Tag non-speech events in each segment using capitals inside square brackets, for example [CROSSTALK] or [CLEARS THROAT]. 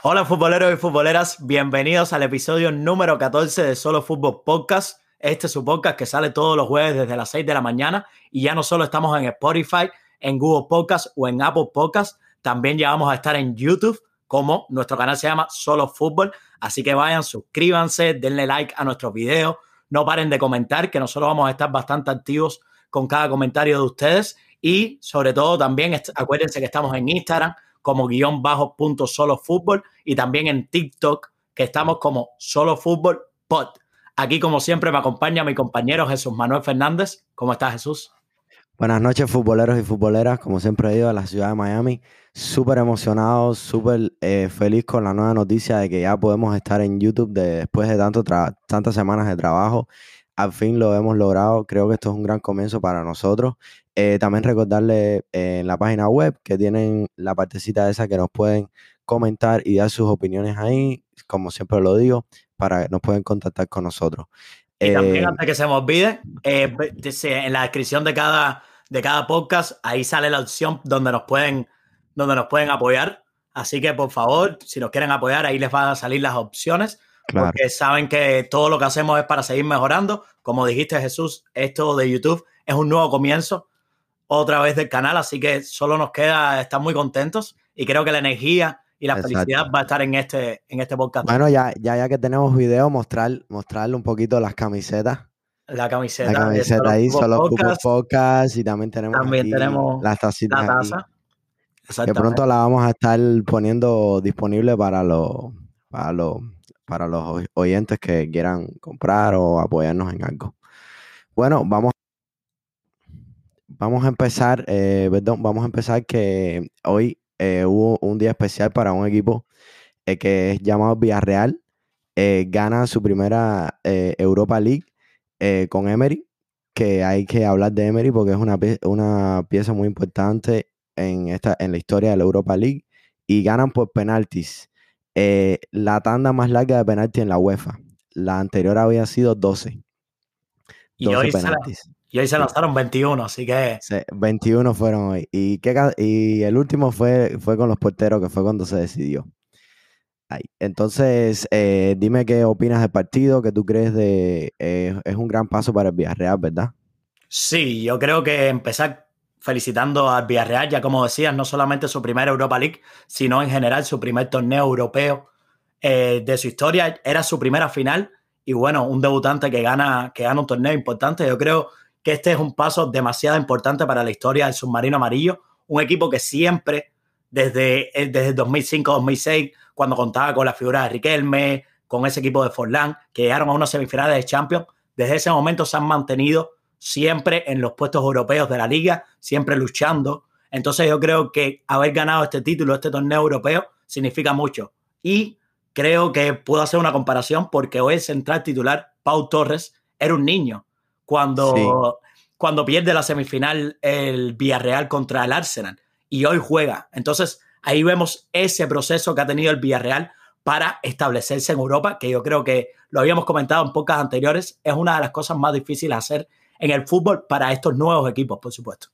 Hola futboleros y futboleras, bienvenidos al episodio número 14 de Solo Fútbol Podcast. Este es su podcast que sale todos los jueves desde las 6 de la mañana y ya no solo estamos en Spotify, en Google Podcast o en Apple Podcast, también ya vamos a estar en YouTube como nuestro canal se llama Solo Fútbol, así que vayan, suscríbanse, denle like a nuestros videos, no paren de comentar que nosotros vamos a estar bastante activos con cada comentario de ustedes y sobre todo también acuérdense que estamos en Instagram como guion bajo punto solo fútbol y también en TikTok que estamos como solo fútbol pod. Aquí como siempre me acompaña mi compañero Jesús Manuel Fernández. ¿Cómo estás Jesús? Buenas noches futboleros y futboleras, como siempre he ido a la ciudad de Miami, súper emocionado, súper eh, feliz con la nueva noticia de que ya podemos estar en YouTube después de tanto tantas semanas de trabajo. Al fin lo hemos logrado, creo que esto es un gran comienzo para nosotros eh, también recordarle eh, en la página web que tienen la partecita esa que nos pueden comentar y dar sus opiniones ahí, como siempre lo digo, para que nos pueden contactar con nosotros. Y también, eh, antes que se me olvide, en la descripción de cada, de cada podcast, ahí sale la opción donde nos pueden, donde nos pueden apoyar. Así que, por favor, si nos quieren apoyar, ahí les van a salir las opciones. Porque saben que todo lo que hacemos es para seguir mejorando. Como dijiste, Jesús, esto de YouTube es un nuevo comienzo otra vez del canal, así que solo nos queda estar muy contentos y creo que la energía y la felicidad va a estar en este, en este podcast. Bueno, ya, ya, ya que tenemos video, mostrar, mostrarle un poquito las camisetas. La camiseta. La camiseta ahí, solo podcast. podcast y también tenemos, también tenemos las tacitas. La taza. Que pronto la vamos a estar poniendo disponible para los, para los, para los oyentes que quieran comprar o apoyarnos en algo. Bueno, vamos vamos a empezar, eh, perdón, vamos a empezar que hoy eh, hubo un día especial para un equipo eh, que es llamado Villarreal. gana su primera Europa League con Emery, que hay que hablar de Emery porque es una, una pieza muy importante en, esta, en la historia de la Europa League y ganan por penaltis. la tanda más larga de penaltis en la UEFA. La anterior había sido 12. 12 penaltis. Y hoy se lanzaron 21, así que. 21 fueron hoy. Y, y el último fue, fue con los porteros, que fue cuando se decidió. Entonces, eh, dime qué opinas del partido, que tú crees de. Eh, es un gran paso para el Villarreal, ¿verdad? Sí, yo creo que empezar felicitando al Villarreal, ya como decías, no solamente su primera Europa League, sino en general su primer torneo europeo eh, de su historia. Era su primera final y bueno, un debutante que gana, que gana un torneo importante. Yo creo que este es un paso demasiado importante para la historia del submarino amarillo, un equipo que siempre, desde, eh, desde 2005-2006, cuando contaba con la figura de Riquelme, con ese equipo de Forlán, que llegaron a unas semifinales de Champions, desde ese momento se han mantenido siempre en los puestos europeos de la liga, siempre luchando. Entonces yo creo que haber ganado este título, este torneo europeo, significa mucho. Y creo que puedo hacer una comparación porque hoy el central titular, Pau Torres, era un niño cuando, cuando pierde la semifinal el Villarreal contra el Arsenal y hoy juega. Entonces ahí vemos ese proceso que ha tenido el Villarreal para establecerse en Europa, que yo creo que lo habíamos comentado en pocas anteriores, es una de las cosas más difíciles de hacer en el fútbol para estos nuevos equipos, por supuesto.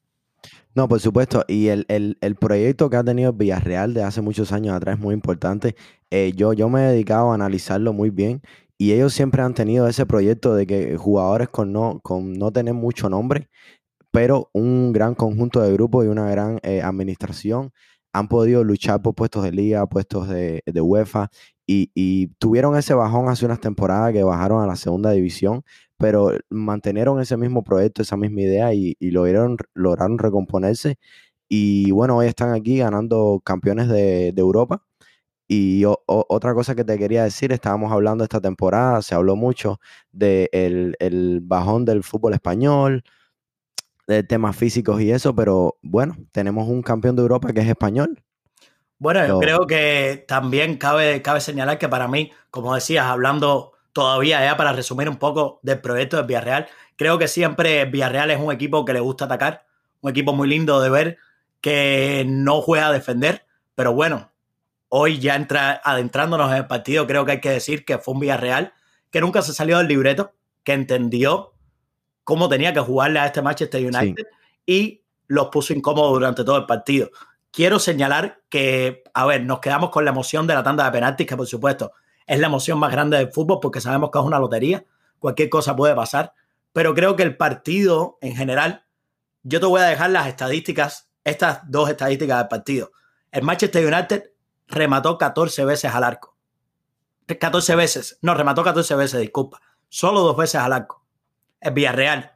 No, por supuesto. Y el, proyecto que ha tenido Villarreal de hace muchos años atrás es muy importante. Eh, yo, yo me he dedicado a analizarlo muy bien y ellos siempre han tenido ese proyecto de que jugadores con no, con no tener mucho nombre, pero un gran conjunto de grupos y una gran eh, administración han podido luchar por puestos de liga, puestos de, UEFA, y, tuvieron ese bajón hace unas temporadas que bajaron a la segunda división, pero mantenieron ese mismo proyecto, esa misma idea y, lograron, lograron recomponerse. Y bueno, hoy están aquí ganando campeones de Europa y otra cosa que te quería decir, estábamos hablando esta temporada, se habló mucho del de el bajón del fútbol español, de temas físicos y eso, pero bueno, tenemos un campeón de Europa que es español. Bueno, yo creo que también cabe, cabe señalar que para mí, como decías, hablando todavía ya para resumir un poco del proyecto de Villarreal, creo que siempre Villarreal es un equipo que le gusta atacar, un equipo muy lindo de ver, que no juega a defender, pero bueno, Hoy ya entra, adentrándonos en el partido, creo que hay que decir que fue un Villarreal que nunca se salió del libreto, que entendió cómo tenía que jugarle a este Manchester United y los puso incómodos durante todo el partido. quiero señalar que, a ver, nos quedamos con la emoción de la tanda de penaltis, que por supuesto es la emoción más grande del fútbol porque sabemos que es una lotería, cualquier cosa puede pasar, pero creo que el partido en general, yo te voy a dejar las estadísticas, estas dos estadísticas del partido. El Manchester United remató 14 veces al arco. 14 veces, no, remató 14 veces, disculpa. Solo dos veces al arco. El Villarreal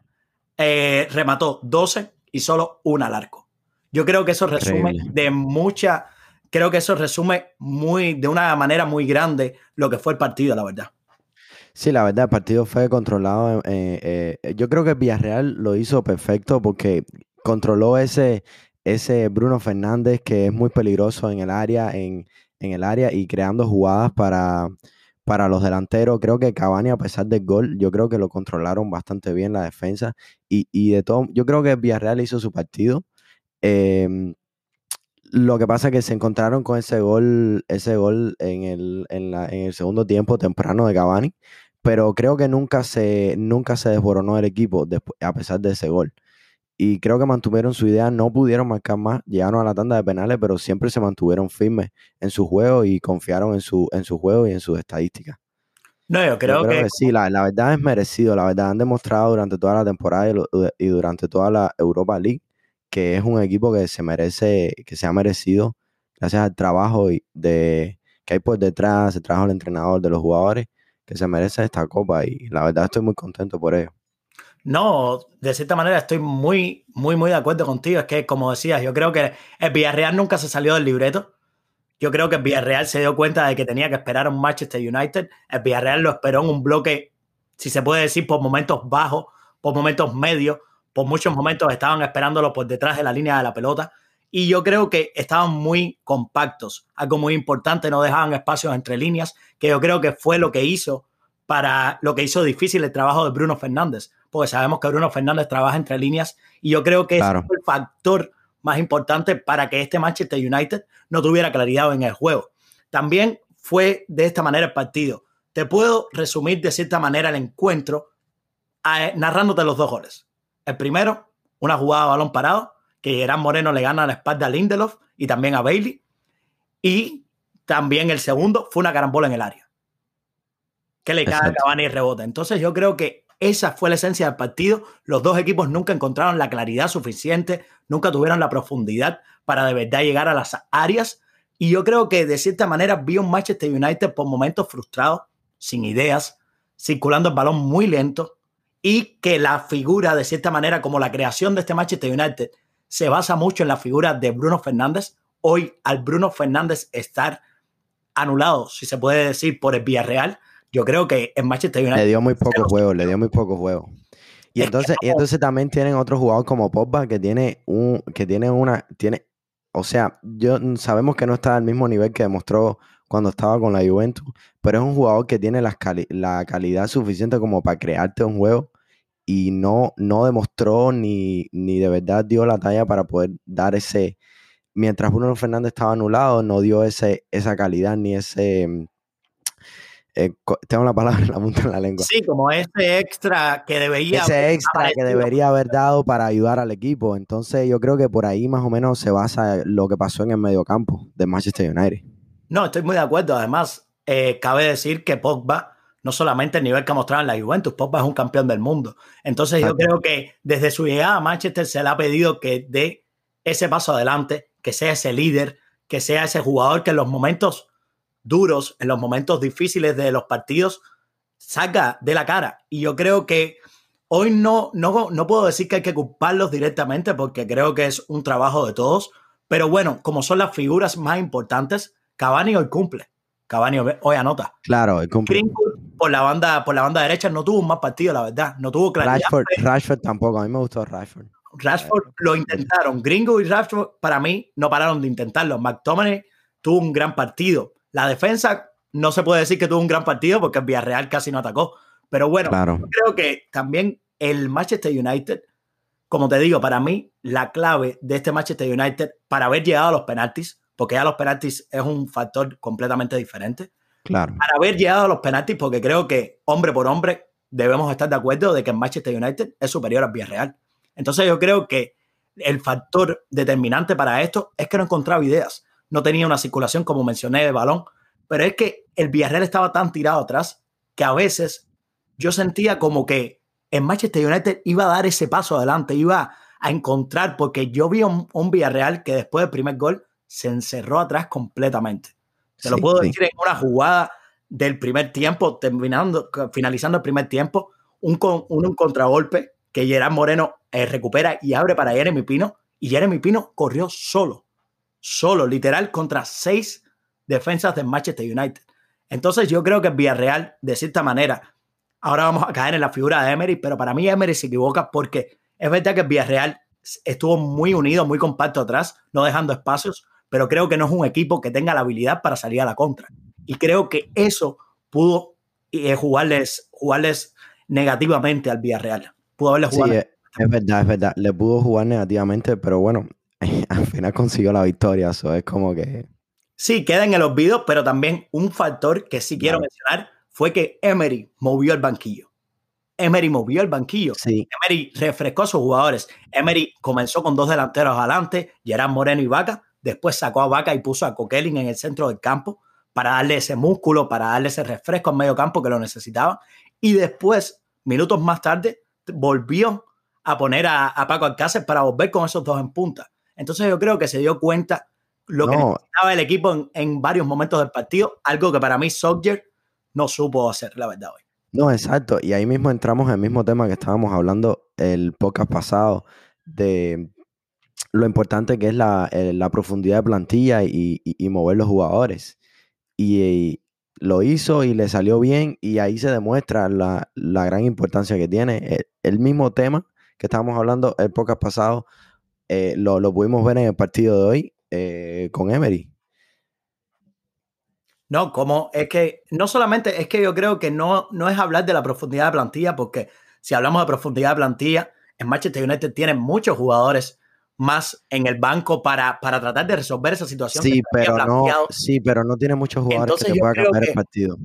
eh, remató 12 y solo una al arco. Yo creo que eso resume de mucha, creo que eso resume muy, de una manera muy grande lo que fue el partido, la verdad. Sí, la verdad, el partido fue controlado. Eh, eh, yo creo que Villarreal lo hizo perfecto porque controló ese, ese Bruno Fernández que es muy peligroso en el área, en, el área y creando jugadas para, para los delanteros. Creo que Cavani, a pesar del gol, yo creo que lo controlaron bastante bien la defensa. Y, y de todo, yo creo que Villarreal hizo su partido. Em, lo que pasa es que se encontraron con ese gol, ese gol en el, en, el segundo tiempo temprano de Cavani, pero creo que nunca se, nunca se desboronó el equipo a pesar de ese gol. Y creo que mantuvieron su idea, no pudieron marcar más, llegaron a la tanda de penales, pero siempre se mantuvieron firmes en su juego y confiaron en su, en su juego y en sus estadísticas. No, yo creo, que... sí, la, verdad es merecido, la verdad han demostrado durante toda la temporada y durante toda la Europa League que es un equipo que se merece, que se ha merecido, gracias al trabajo de, que hay por detrás, el trabajo del entrenador, de los jugadores, que se merece esta copa y la verdad estoy muy contento por ello. No, de cierta manera estoy muy, muy, muy de acuerdo contigo. Es que, como decías, yo creo que el Villarreal nunca se salió del libreto. Yo creo que el Villarreal se dio cuenta de que tenía que esperar a un Manchester United. El Villarreal lo esperó en un bloque, si se puede decir, por momentos bajos, por momentos medios, por muchos momentos estaban esperándolo por detrás de la línea de la pelota. Y yo creo que estaban muy compactos. Algo muy importante, no dejaban espacios entre líneas, que yo creo que fue lo que hizo para lo que hizo difícil el trabajo de Bruno Fernández, porque sabemos que Bruno Fernández trabaja entre líneas y yo creo que es el factor más importante para que este Manchester United no tuviera claridad en el juego. También fue de esta manera el partido. Te puedo resumir de cierta manera el encuentro narrándote los dos goles. El primero, una jugada de balón parado, que Gerard Moreno le gana a la espalda a Lindelof y también a Bailey. Y también el segundo fue una carambola en el área. Que le cae a Cavani y rebota. Entonces yo creo que esa fue la esencia del partido. Los dos equipos nunca encontraron la claridad suficiente, nunca tuvieron la profundidad para de verdad llegar a las áreas. Y yo creo que de cierta manera vi un Manchester United por momentos frustrado, sin ideas, circulando el balón muy lento, y que la figura, de cierta manera, como la creación de este Manchester United, se basa mucho en la figura de Bruno Fernández. Hoy, al Bruno Fernández estar anulado, si se puede decir, por el Villarreal, yo creo que en Manchester United. Le dio muy poco juego, le dio muy poco juego. Y entonces, y entonces también tienen otro jugador como Pogba que tiene un, que tiene una, tiene, o sea, yo sabemos que no está al mismo nivel que demostró cuando estaba con la Juventus, pero es un jugador que tiene la, la calidad suficiente como para crearte un juego y no, no demostró ni, ni de verdad dio la talla para poder dar ese, mientras Bruno Fernández estaba anulado, no dio ese, esa calidad ni ese... Eh, tengo la palabra [LAUGHS] en la punta de la lengua. Sí, como ese extra que debería ese extra que debería haber dado para ayudar al equipo. Entonces yo creo que por ahí más o menos se basa lo que pasó en el mediocampo de Manchester United. No, estoy muy de acuerdo. Además, eh, cabe decir que Pogba, no solamente el nivel que ha mostrado en la Juventus, Pogba es un campeón del mundo. Entonces yo creo que desde su llegada a Manchester se le ha pedido que dé ese paso adelante, que sea ese líder, que sea ese jugador que en los momentos duros, en los momentos difíciles de los partidos, salga de la cara. Y yo creo que hoy no, no, no puedo decir que hay que culparlos directamente porque creo que es un trabajo de todos. Pero bueno, como son las figuras más importantes, Cavani hoy cumple. Cavani hoy anota. Claro, hoy cumple. por la banda, por la banda derecha no tuvo un más partido, la verdad. No tuvo claridad. Rashford, tampoco. A mí me gustó Rashford. Rashford lo intentaron. Gringo y Rashford, para mí, no pararon de intentarlo. McTominay tuvo un gran partido. La defensa no se puede decir que tuvo un gran partido porque el Villarreal casi no atacó. Pero bueno, creo que también el Manchester United, como te digo, para mí, la clave de este Manchester United para haber llegado a los penaltis porque ya los penaltis es un factor completamente diferente. Claro. Para haber llegado a los penaltis, porque creo que hombre por hombre debemos estar de acuerdo de que el Manchester United es superior al Villarreal. Entonces yo creo que el factor determinante para esto es que no encontraba ideas. No tenía una circulación, como mencioné, de balón. Pero es que el Villarreal estaba tan tirado atrás que a veces yo sentía como que en Manchester United iba a dar ese paso adelante, iba a encontrar, porque yo vi un, un Villarreal que después del primer gol se encerró atrás completamente. Se lo puedo decir en una jugada del primer tiempo, terminando, finalizando el primer tiempo, un, un, contragolpe que Gerard Moreno eh, recupera y abre para Jeremy Pino, y Jeremy Pino corrió solo, solo, literal, contra seis defensas del Manchester United. Entonces yo creo que Villarreal, de cierta manera, ahora vamos a caer en la figura de Emery, pero para mí Emery se equivoca porque es verdad que Villarreal estuvo muy unido, muy compacto atrás, no dejando espacios, pero creo que no es un equipo que tenga la habilidad para salir a la contra. Y creo que eso pudo eh, jugarles, jugarles negativamente al Villarreal. Pudo haberle jugado. Sí, es verdad, es verdad. Le pudo jugar negativamente, pero bueno, [LAUGHS] al final consiguió la victoria. Eso es como que. Sí, queda en el olvido, pero también un factor que sí quiero mencionar fue que Emery movió el banquillo. Emery movió el banquillo. Sí. Emery refrescó a sus jugadores. Emery comenzó con dos delanteros adelante, Gerard Moreno y Vaca. Después sacó a Vaca y puso a Coquelin en el centro del campo para darle ese músculo, para darle ese refresco en medio campo que lo necesitaba. Y después, minutos más tarde, volvió a poner a, Paco Alcácer para volver con esos dos en punta. Entonces yo creo que se dio cuenta lo que necesitaba el equipo en, varios momentos del partido, algo que para mí Soldier no supo hacer, la verdad, hoy. No, exacto. Y ahí mismo entramos en el mismo tema que estábamos hablando el podcast pasado de lo importante que es la, eh, profundidad de plantilla y, mover los jugadores. Y, lo hizo y le salió bien y ahí se demuestra la, gran importancia que tiene. E, el, mismo tema que estábamos hablando el podcast pasado, eh, lo, lo, pudimos ver en el partido de hoy eh, con Emery. No, como es que no solamente es que yo creo que no, no es hablar de la profundidad de plantilla, porque si hablamos de profundidad de plantilla, en Manchester United tienen muchos jugadores más en el banco para, para tratar de resolver esa situación. Sí, pero no, sí, pero no tiene muchos jugadores que te puedan cambiar el partido.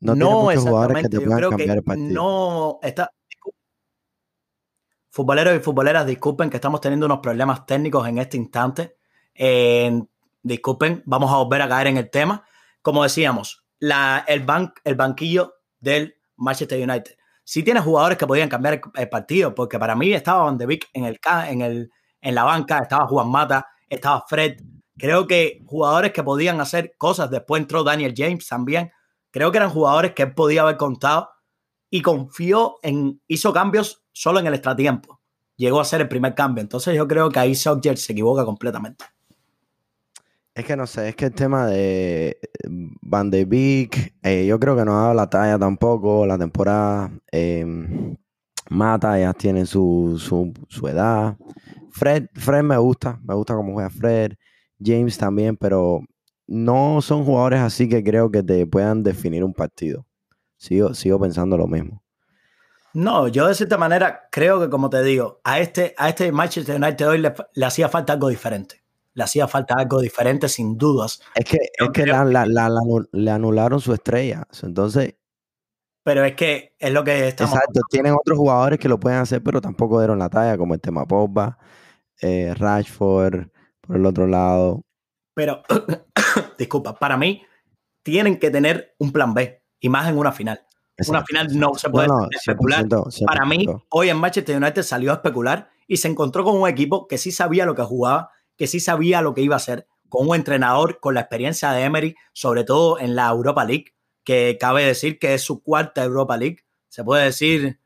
No, tiene muchos jugadores que te puedan cambiar el partido. No está. Futboleros y futboleras, disculpen que estamos teniendo unos problemas técnicos en este instante. Eh, disculpen, vamos a volver a caer en el tema. Como decíamos, el, banquillo del Manchester United. Sí tiene jugadores que podían cambiar el, partido, porque para mí estaba Van de Beek en, el, en, el, en la banca, estaba Juan Mata, estaba Fred. Creo que jugadores que podían hacer cosas. Después entró Daniel James también. Creo que eran jugadores que él podía haber contado y confió en, hizo cambios solo en el extratiempo. Llegó a ser el primer cambio. Entonces yo creo que ahí Solskjaer se equivoca completamente. Es que no sé, es que el tema de eh, Van de Beek, eh, yo creo que no ha dado la talla tampoco. La temporada em, Mata, ya tiene su, su, edad. Fred, Fred me gusta, me gusta cómo juega Fred. James también, pero no son jugadores así que creo que te puedan definir un partido. Sigo, sigo pensando lo mismo. No, yo de cierta manera creo que, como te digo, a este, a este Manchester United hoy le hacía falta algo diferente le hacía falta algo diferente sin dudas. Es que, es que le anularon su estrella, entonces... Pero es que es lo que estamos... Exacto, tienen otros jugadores que lo pueden hacer, pero tampoco dieron la talla, como el tema Pogba, eh, Rashford, por el otro lado. Pero, [COUGHS] disculpa, para mí tienen que tener un plan B, y más en una final. una final no se puede especular. Para mí, hoy en Manchester United salió a especular y se encontró con un equipo que sí sabía lo que jugaba, que sí sabía lo que iba a hacer, con un entrenador con la experiencia de Emery, sobre todo en la Europa League, que cabe decir que es su cuarta Europa League. Se puede decir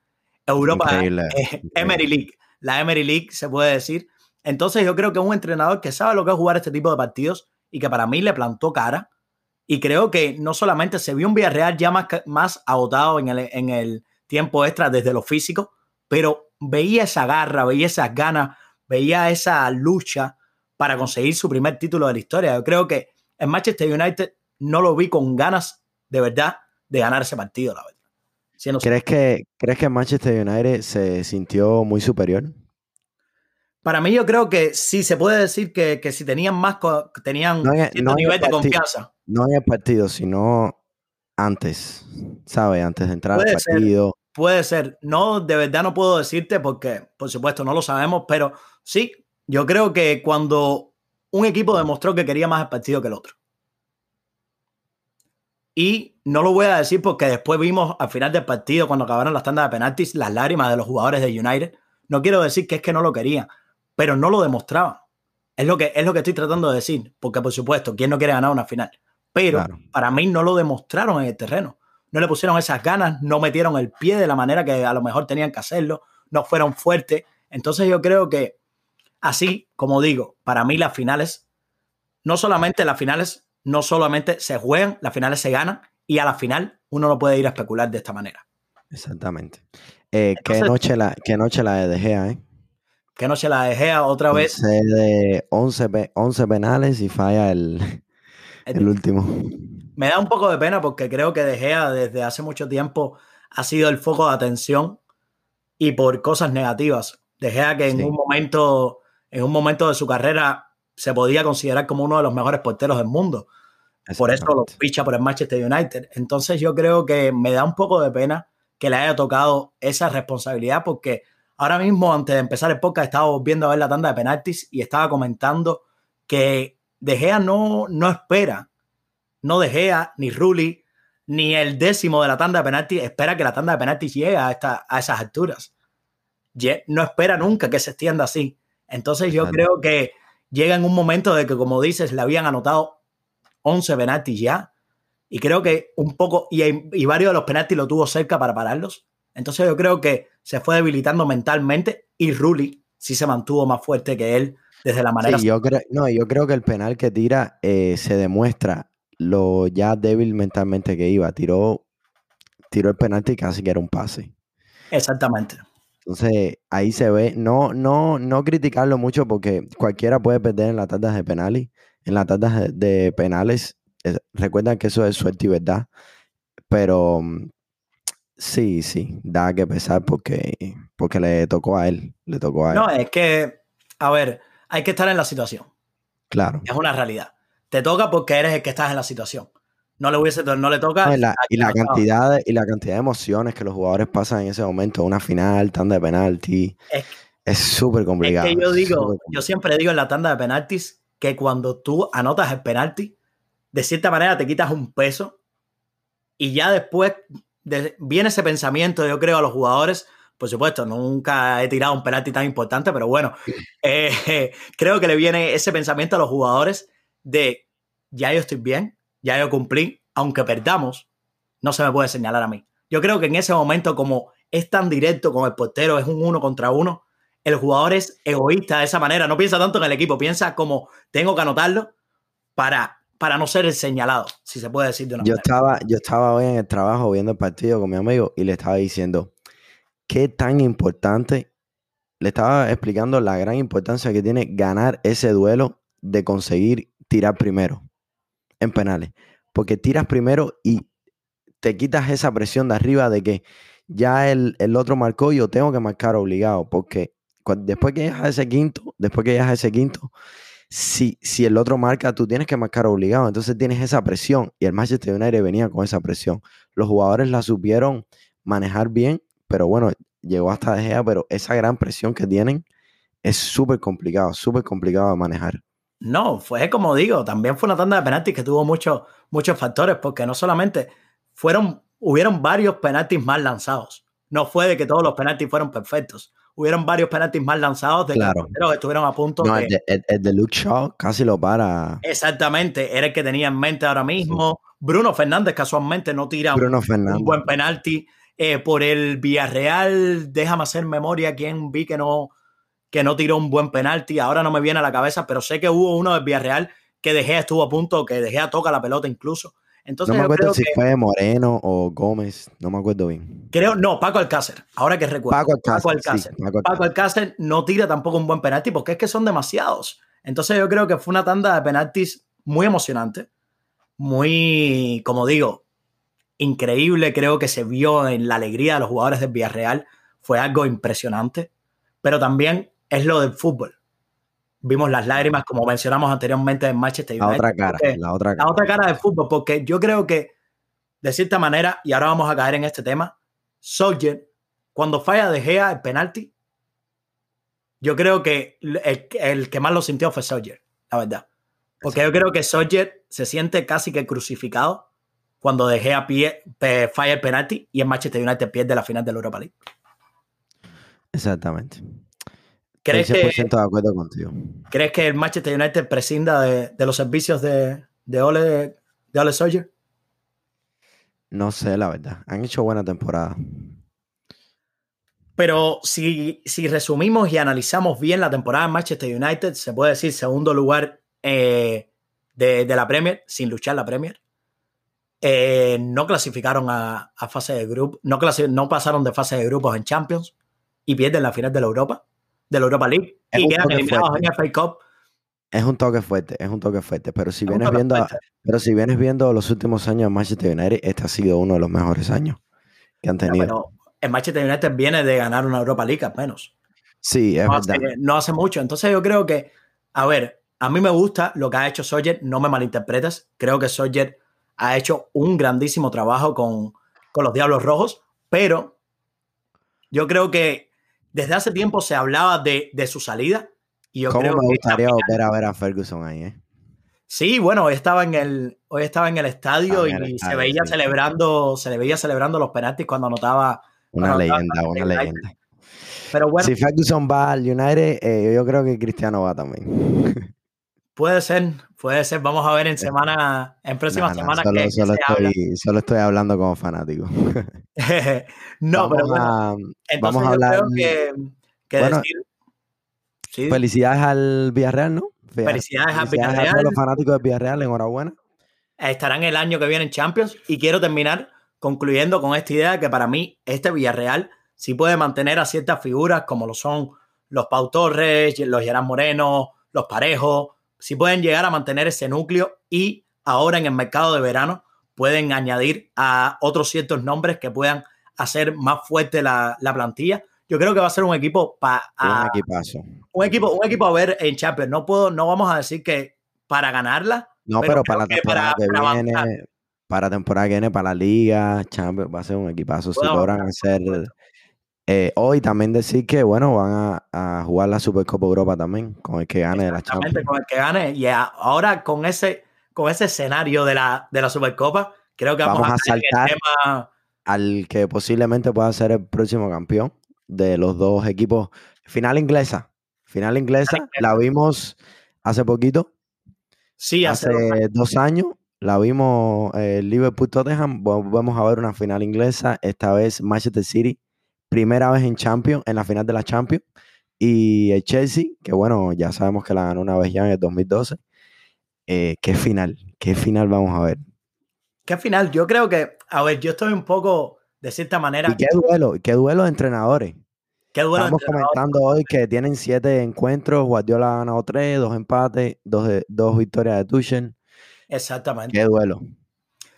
Europa eh, Emery League. La Emery League se puede decir. Entonces yo creo que es un entrenador que sabe lo que es jugar este tipo de partidos y que para mí le plantó cara. Y creo que no solamente se vio un Villarreal ya más, más agotado en el, en el tiempo extra desde lo físico, pero veía esa garra, veía esas ganas, veía esa lucha para conseguir su primer título de la historia. Yo creo que en Manchester United no lo vi con ganas de verdad de ganar ese partido, la verdad. ¿Crees, que, ¿Crees que Manchester United se sintió muy superior? Para mí yo creo que sí, se puede decir que, si tenían más, tenían no nivel de confianza. No en el partido, sino antes, ¿sabes? Antes de entrar al partido. puede ser. No, de verdad no puedo decirte porque, por supuesto, no lo sabemos, pero sí, yo creo que cuando un equipo demostró que quería más el partido que el otro. Y no lo voy a decir porque después vimos al final del partido, cuando acabaron las tandas de penaltis, las lágrimas de los jugadores de United. No quiero decir que es que no lo querían, pero no lo demostraban. Es lo que, es lo que estoy tratando de decir, porque por supuesto, ¿quién no quiere ganar una final? Pero para mí no lo demostraron en el terreno. No le pusieron esas ganas, no metieron el pie de la manera que a lo mejor tenían que hacerlo, no fueron fuertes. Entonces yo creo que así, como digo, para mí las finales, no solamente las finales no solamente se juegan, las finales se ganan y a la final uno no puede ir a especular de esta manera. Exactamente. Eh, ¿qué, noche la, ¿Qué noche la de Gea, eh? ¿Qué noche la de Gea otra vez? de 11, 11 penales y falla el, el, último. Me da un poco de pena porque creo que De Gea desde hace mucho tiempo ha sido el foco de atención y por cosas negativas. De Gea que en un momento en un momento de su carrera se podía considerar como uno de los mejores porteros del mundo. Por eso lo ficha por el Manchester United. Entonces yo creo que me da un poco de pena que le haya tocado esa responsabilidad porque ahora mismo antes de empezar el podcast estaba viendo a ver la tanda de penaltis y estaba comentando que De Gea no, no espera, no De Gea, ni Rulli, ni el décimo de la tanda de penaltis espera que la tanda de penaltis llegue a, esta, a esas alturas. No espera nunca que se extienda así. Entonces yo creo que llega en un momento de que, como dices, le habían anotado 11 penaltis ya. Y creo que un poco, y, varios de los penaltis lo tuvo cerca para pararlos. Entonces yo creo que se fue debilitando mentalmente y Rulli sí se mantuvo más fuerte que él desde la manera. Sí, yo creo, no, yo creo que el penal que tira eh, se demuestra lo ya débil mentalmente que iba. Tiró, tiró el penalti casi que era un pase. Exactamente. Entonces ahí se ve, no, no, no criticarlo mucho porque cualquiera puede perder en las tandas de penales. En las tandas de penales, recuerdan que eso es suerte y verdad. Pero mm, sí, sí, da que pesar porque, porque le tocó a él. Le tocó a él. No, es que, a ver, hay que estar en la situación. Claro. Es una realidad. Te toca porque eres el que estás en la situación no le hubiese no le toca. y, la, cantidad de, y la cantidad de emociones que los jugadores pasan en ese momento, una final, tanda de penalti, es súper complicado. Es que yo digo, yo siempre digo en la tanda de penaltis que cuando tú anotas el penalti, de cierta manera te quitas un peso y ya después viene ese pensamiento, yo creo, a los jugadores. Por supuesto, nunca he tirado un penalti tan importante, pero bueno, [CLEARS THROAT] eh, [LAUGHS] creo que le viene ese pensamiento a los jugadores de ya yo estoy bien, ya yo cumplí, aunque perdamos, no se me puede señalar a mí. Yo creo que en ese momento, como es tan directo con el portero, es un uno contra uno, el jugador es egoísta de esa manera, no piensa tanto en el equipo, piensa como tengo que anotarlo para, para no ser el señalado, si se puede decir de una yo manera. Estaba, yo estaba hoy en el trabajo viendo el partido con mi amigo y le estaba diciendo qué tan importante, le estaba explicando la gran importancia que tiene ganar ese duelo de conseguir tirar primero en penales. Porque tiras primero y te quitas esa presión de arriba de que ya el, otro marcó y yo tengo que marcar obligado. Porque después que llegas a ese quinto, después que llegas a ese quinto, si, si el otro marca, tú tienes que marcar obligado. Entonces tienes esa presión. Y el Manchester United venía con esa presión. Los jugadores la supieron manejar bien, pero bueno, llegó hasta De Gea, pero esa gran presión que tienen es súper complicado, súper complicado de manejar. No, fue como digo, también fue una tanda de penaltis que tuvo muchos, muchos factores, porque no solamente fueron, hubieron varios penaltis mal lanzados. No fue de que todos los penaltis fueron perfectos. Hubieron varios penaltis mal lanzados de claro. que estuvieron a punto no, de... El de, Luke Shaw casi lo para. Exactamente, era el que tenía en mente ahora mismo. Bruno Fernández casualmente no tira un, buen penalti. Eh, por el Villarreal, déjame hacer memoria, quién vi que no, que no tiró un buen penalti. Ahora no me viene a la cabeza, pero sé que hubo uno del Villarreal que De estuvo a punto, que De toca la pelota incluso. Entonces, no me acuerdo si fue Moreno o Gómez, no me acuerdo bien. Creo, no, Paco Alcácer, ahora que recuerdo. Paco Alcácer. Paco Alcácer. no tira tampoco un buen penalti porque es que son demasiados. Entonces yo creo que fue una tanda de penaltis muy emocionante, muy, como digo, increíble. Creo que se vio en la alegría de los jugadores del Villarreal. Fue algo impresionante, pero también es lo del fútbol. Vimos las lágrimas, como mencionamos anteriormente en Manchester United. La otra cara, la otra cara. La otra cara del fútbol, porque yo creo que, de cierta manera, y ahora vamos a caer en este tema, Soldier, cuando falla De Gea el penalti, yo creo que el, que más lo sintió fue Soldier, la verdad. Porque yo creo que Soldier se siente casi que crucificado cuando De Gea pie, falla el penalti y en Manchester United pierde la final de la Europa League. Exactamente. ¿Crees que, de acuerdo contigo. ¿Crees que el Manchester United prescinda de, los servicios de, de Ole, de Ole Soldier? No sé, la verdad. Han hecho buena temporada. Pero si, si resumimos y analizamos bien la temporada de Manchester United, se puede decir segundo lugar eh, de, la Premier, sin luchar la Premier. Eh, no clasificaron a, fase de grupo, no, no pasaron de fase de grupos en Champions y pierden la final de la Europa, de la Europa League, y quedan eliminados en FA Cup es un toque fuerte, es un toque fuerte, pero si vienes viendo, pero si vienes viendo los últimos años de Manchester United, este ha sido uno de los mejores años que han tenido. No, el Manchester United viene de ganar una Europa League al menos. Sí, es no verdad. Hace, no hace mucho, entonces yo creo que, a ver, a mí me gusta lo que ha hecho Sawyer, no me malinterpretes, creo que Sawyer ha hecho un grandísimo trabajo con, con los Diablos Rojos, pero yo creo que desde hace tiempo se hablaba de, de su salida ¿Cómo me gustaría volver a ver a Ferguson ahí, eh? Sí, bueno, hoy estaba en el, hoy estaba en el estadio y se veía celebrando, se le veía celebrando los penaltis cuando anotaba. Una leyenda, una leyenda. Pero bueno. Si Ferguson va al United, eh, yo creo que Cristiano va también. [LAUGHS] Puede ser, puede ser. Vamos a ver en semana, en próximas semanas. Solo, solo, estoy, solo, estoy, hablando como fanático. [LAUGHS] [LAUGHS] no, pero bueno. entonces vamos a hablar. Creo que, decir, Felicidades al Villarreal, ¿no? Felicidades, al Villarreal. A todos los fanáticos del Villarreal, enhorabuena. Estarán el año que viene en Champions y quiero terminar concluyendo con esta idea que para mí este Villarreal sí puede mantener a ciertas figuras como lo son los Pau Torres, los Gerard Moreno, los Parejos, sí pueden llegar a mantener ese núcleo y ahora en el mercado de verano pueden añadir a otros ciertos nombres que puedan hacer más fuerte la, la plantilla yo creo que va a ser un equipo para. Un equipazo. Un equipo, un equipo a ver en Champions. No puedo, no vamos a decir que para ganarla. No, pero, para la temporada que, viene, para temporada que viene, para la liga, Champions, va a ser un equipazo. Si logran hacer. Eh, hoy también decir que, bueno, van a, jugar la Supercopa Europa también, con el que gane de la Champions. con el que gane. Y ahora con ese, con ese escenario de la, de la Supercopa, creo que vamos, a, saltar al que posiblemente pueda ser el próximo campeón de los dos equipos. Final inglesa. Final inglesa. La vimos hace poquito. Sí, hace, dos, años. La vimos eh, Liverpool Tottenham. Vamos a ver una final inglesa. Esta vez Manchester City. Primera vez en Champions, en la final de la Champions. Y el Chelsea, que bueno, ya sabemos que la ganó una vez ya en el 2012. Eh, ¿Qué final? ¿Qué final vamos a ver? ¿Qué final? Yo creo que, a ver, yo estoy un poco, de cierta manera. ¿Y qué duelo? ¿Qué duelo de entrenadores? Estamos comentando hoy que tienen siete encuentros, Guardiola ha ganado tres, dos empates, dos, dos victorias de Tuchel. Exactamente. Qué duelo.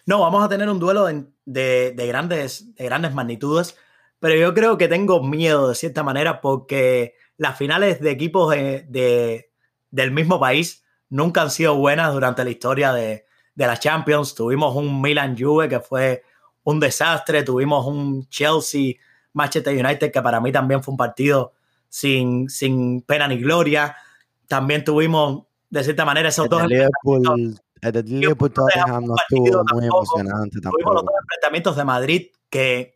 No, vamos a tener un duelo de, grandes, de grandes magnitudes, pero yo creo que tengo miedo de cierta manera porque las finales de equipos de, del mismo país nunca han sido buenas durante la historia de, de la Champions. Tuvimos un Milan Juve que fue un desastre, tuvimos un Chelsea Manchester United, que para mí también fue un partido sin, sin pena ni gloria. También tuvimos, de cierta manera, esos dos. Liverpool, el de Liverpool Tottenham no estuvo muy emocionante tampoco. Tuvimos los dos enfrentamientos de Madrid que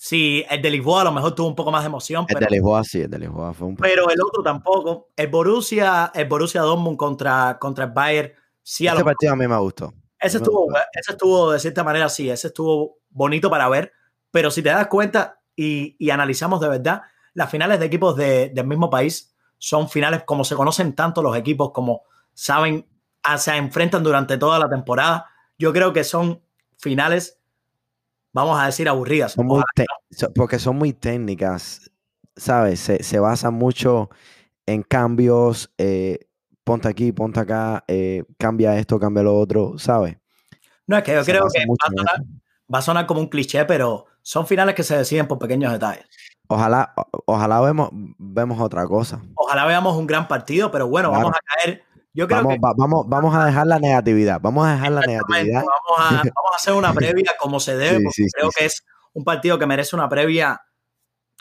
sí, el de Lisboa a lo mejor tuvo un poco más de emoción. El de Lisboa sí, el de Lisboa fue un Pero el otro tampoco. El Borussia, el Borussia Dortmund contra, contra el Bayern. Sí, ese partido a mí me gustó. Ese estuvo, ese estuvo, de cierta manera, sí, ese estuvo bonito para ver. Pero si te das cuenta, y, analizamos de verdad, las finales de equipos del mismo país son finales como se conocen tanto los equipos, como saben, ah, se enfrentan durante toda la temporada. Yo creo que son finales, vamos a decir, aburridas. porque son muy técnicas, ¿sabes? Se, basan mucho en cambios, eh, ponte aquí, ponte acá, eh, cambia esto, cambia lo otro, ¿sabes? No, es que yo creo que va a sonar como un cliché, pero son finales que se deciden por pequeños detalles. Ojalá, ojalá vemos, vemos otra cosa. Ojalá veamos un gran partido, pero bueno, vamos a caer. Yo creo vamos, que, vamos, vamos a dejar la negatividad. Vamos a dejar la negatividad. Vamos a, [LAUGHS] vamos a hacer una previa como se debe, porque creo que es un partido que merece una previa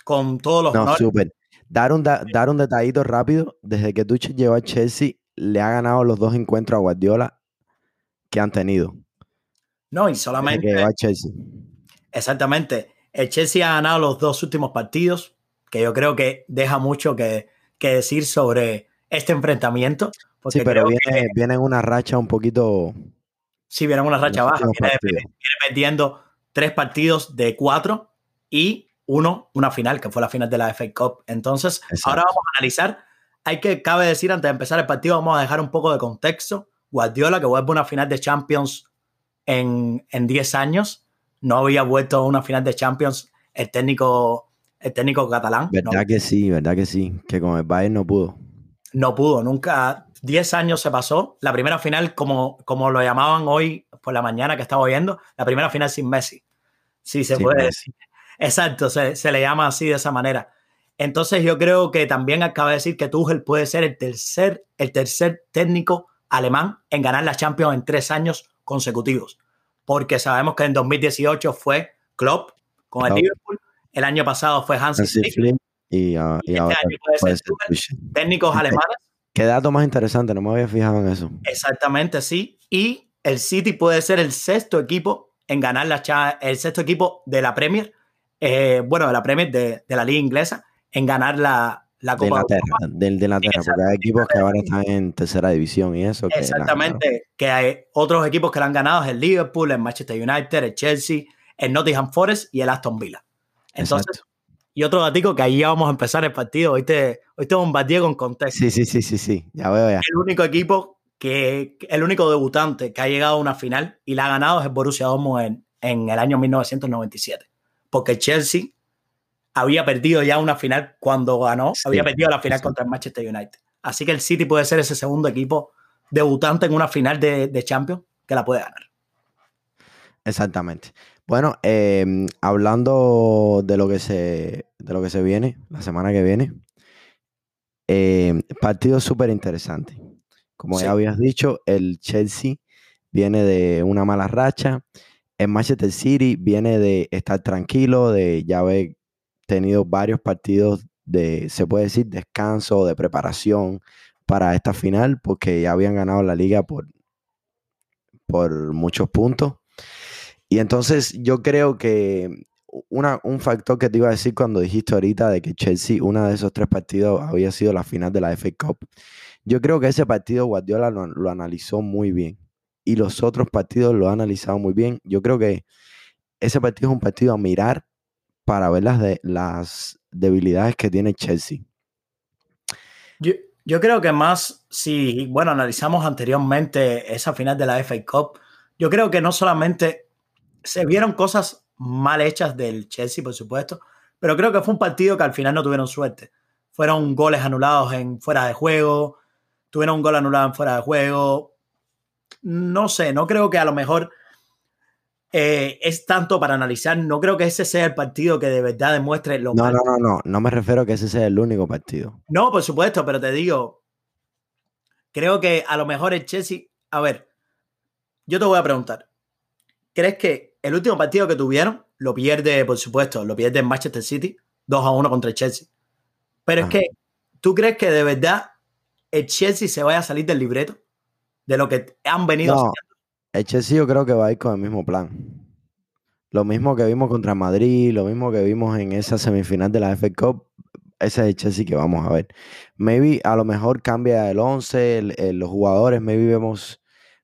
con todos los No, súper. Dar un, dar un detallito rápido. Desde que Tuchel llegó a Chelsea, le ha ganado los dos encuentros a Guardiola que han tenido. No, y solamente. Desde que llegó a Chelsea. Exactamente. El Chelsea ha ganado los dos últimos partidos, que yo creo que deja mucho que, decir sobre este enfrentamiento. Sí, pero viene, viene en una racha un poquito. Sí, viene en una racha baja. Viene, viene, metiendo tres partidos de cuatro y uno, una final, que fue la final de la FA Cup. Entonces, ahora vamos a analizar. Hay que, cabe decir, antes de empezar el partido, vamos a dejar un poco de contexto. Guardiola, que vuelve a una final de Champions en, en 10 años. No había vuelto a una final de Champions el técnico, el técnico catalán. Verdad que sí, verdad que sí. Que con el Bayern no pudo. No pudo, nunca. 10 años se pasó. La primera final, como, como lo llamaban hoy por la mañana que estaba oyendo, la primera final sin Messi. Sí, se puede decir. Exacto, se, le llama así de esa manera. Entonces yo creo que también acaba de decir que Tuchel puede ser el tercer, el tercer técnico alemán en ganar la Champions en tres años consecutivos. Porque sabemos que en 2018 fue Klopp con el Liverpool, el año pasado fue Hansi Flick, y, uh, y, este ahora puede ser técnicos alemanes. Qué dato más interesante, no me había fijado en eso. Exactamente, sí. Y el City puede ser el sexto equipo en ganar la el sexto equipo de la Premier eh, bueno, de la Premier de, la liga inglesa, en ganar la, la Copa de Inglaterra, del de Inglaterra, porque hay equipos que ahora están en tercera división y eso. Exactamente, que hay otros equipos que la han ganado, es el Liverpool, el Manchester United, el Chelsea, el Nottingham Forest y el Aston Villa. Entonces, y otro gatico que ahí ya vamos a empezar el partido. Hoy te, hoy te bombardeé con contexto. Sí, sí, sí, sí, sí, ya veo ya. El único equipo que, el único debutante que ha llegado a una final y la ha ganado es el Borussia Dortmund en, en el año 1997 porque Chelsea había perdido ya una final cuando ganó, había perdido la final contra el Manchester United. Así que el City puede ser ese segundo equipo debutante en una final de, Champions que la puede ganar. Exactamente. Bueno, em, hablando de lo, que se, de lo que se viene, la semana que viene, em, partido súper interesante. Como ya habías dicho, el Chelsea viene de una mala racha en Manchester City viene de estar tranquilo, de ya haber tenido varios partidos de, se puede decir, descanso, de preparación para esta final, porque ya habían ganado la liga por, por muchos puntos. Y entonces yo creo que una, un factor que te iba a decir cuando dijiste ahorita de que Chelsea, uno de esos tres partidos había sido la final de la FA Cup. Yo creo que ese partido Guardiola lo analizó muy bien y los otros partidos lo han analizado muy bien. Yo creo que ese partido es un partido a mirar para ver las, de, las debilidades que tiene Chelsea. Yo, creo que más si, bueno, analizamos anteriormente esa final de la FA Cup, yo creo que no solamente se vieron cosas mal hechas del Chelsea, por supuesto, pero creo que fue un partido que al final no tuvieron suerte. Fueron goles anulados en fuera de juego, tuvieron un gol anulado en fuera de juego, no sé, no creo que a lo mejor eh, es tanto para analizar. No creo que ese sea el partido que de verdad demuestre lo No, no, no, no. No me refiero a que ese sea el único partido. No, por supuesto, pero te digo, creo que a lo mejor el Chelsea. A ver, yo te voy a preguntar. ¿Crees que el último partido que tuvieron lo pierde, por supuesto, lo pierde en Manchester City 2 a 1 contra el Chelsea? Pero es que, ¿tú crees que de verdad el Chelsea se vaya a salir del libreto? de lo que han venido no, El Chelsea yo creo que va a ir con el mismo plan. Lo mismo que vimos contra Madrid, lo mismo que vimos en esa semifinal de la FA Cup, ese es el Chelsea que vamos a ver. Maybe a lo mejor cambia el 11, los jugadores, maybe vemos,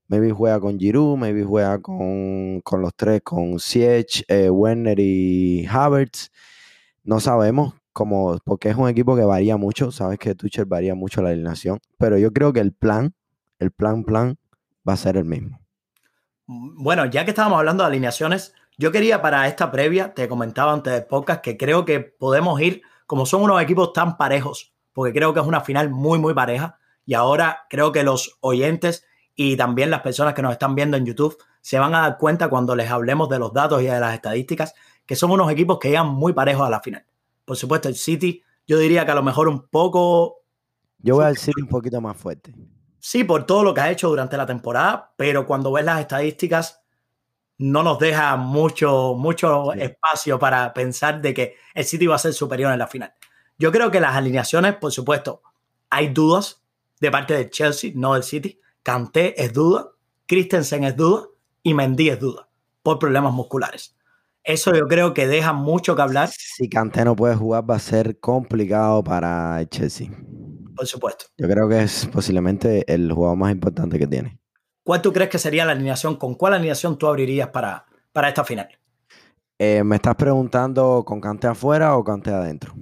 maybe juega con Giroud, maybe juega con, los tres, con Siech, eh, Werner y Havertz. No sabemos, como, porque es un equipo que varía mucho, sabes que Tuchel varía mucho la alineación, pero yo creo que el plan el plan plan va a ser el mismo. Bueno, ya que estábamos hablando de alineaciones, yo quería para esta previa, te comentaba antes de podcast, que creo que podemos ir, como son unos equipos tan parejos, porque creo que es una final muy, muy pareja, y ahora creo que los oyentes y también las personas que nos están viendo en YouTube se van a dar cuenta cuando les hablemos de los datos y de las estadísticas, que son unos equipos que llegan muy parejos a la final. Por supuesto, el City, yo diría que a lo mejor un poco... Yo voy al City un poquito más fuerte. Sí, por todo lo que ha hecho durante la temporada, pero cuando ves las estadísticas, no nos deja mucho, mucho espacio para pensar de que el City va a ser superior en la final. Yo creo que las alineaciones, por supuesto, hay dudas de parte del Chelsea, no del City. Kanté es duda, Christensen es duda y Mendy es duda por problemas musculares. Eso yo creo que deja mucho que hablar. Si Kanté no puede jugar va a ser complicado para el Chelsea. Por supuesto. Yo creo que es posiblemente el jugador más importante que tiene. ¿Cuál tú crees que sería la alineación? ¿Con cuál alineación tú abrirías para, para esta final? Eh, ¿Me estás preguntando con Kanté afuera o Kanté adentro?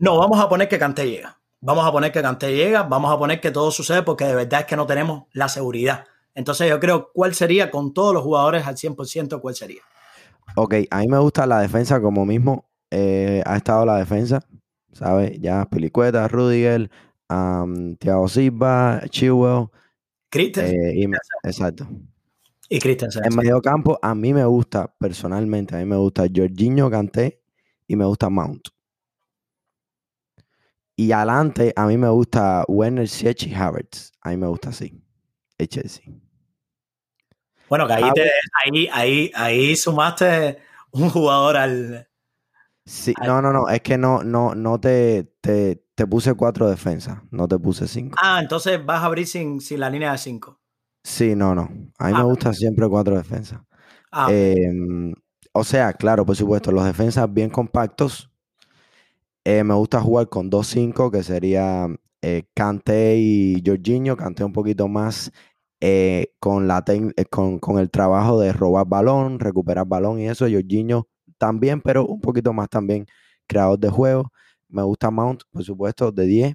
No, vamos a poner que Kanté llega. Vamos a poner que Kanté llega, vamos a poner que todo sucede porque de verdad es que no tenemos la seguridad. Entonces yo creo, ¿cuál sería con todos los jugadores al 100%? ¿Cuál sería? Ok, a mí me gusta la defensa como mismo eh, ha estado la defensa, ¿sabes? Ya Pelicueta, Rudiger, Thiago Silva, Chihuahua. Christensen. Eh, exacto. Y Christensen. En medio campo, a mí me gusta, personalmente, a mí me gusta Jorginho Canté y me gusta Mount. Y adelante, a mí me gusta Werner, Siech y Havertz. A mí me gusta así. El Chelsea. Bueno, que ahí, te, ahí, ahí, ahí sumaste un jugador al. Sí, no, no, no. Es que no, no, no te, te, te, puse cuatro defensas. No te puse cinco. Ah, entonces vas a abrir sin, sin la línea de cinco. Sí, no, no. A mí me ah, gusta siempre cuatro defensas. Ah, em, o sea, claro, por supuesto, los defensas bien compactos eh, me gusta jugar con 2-5, que sería eh, Kante y Jorginho. Kante un poquito más eh, con, la con, el trabajo de robar balón, recuperar balón y eso. Jorginho también, pero un poquito más también creador de juego. Me gusta Mount, por supuesto, de 10.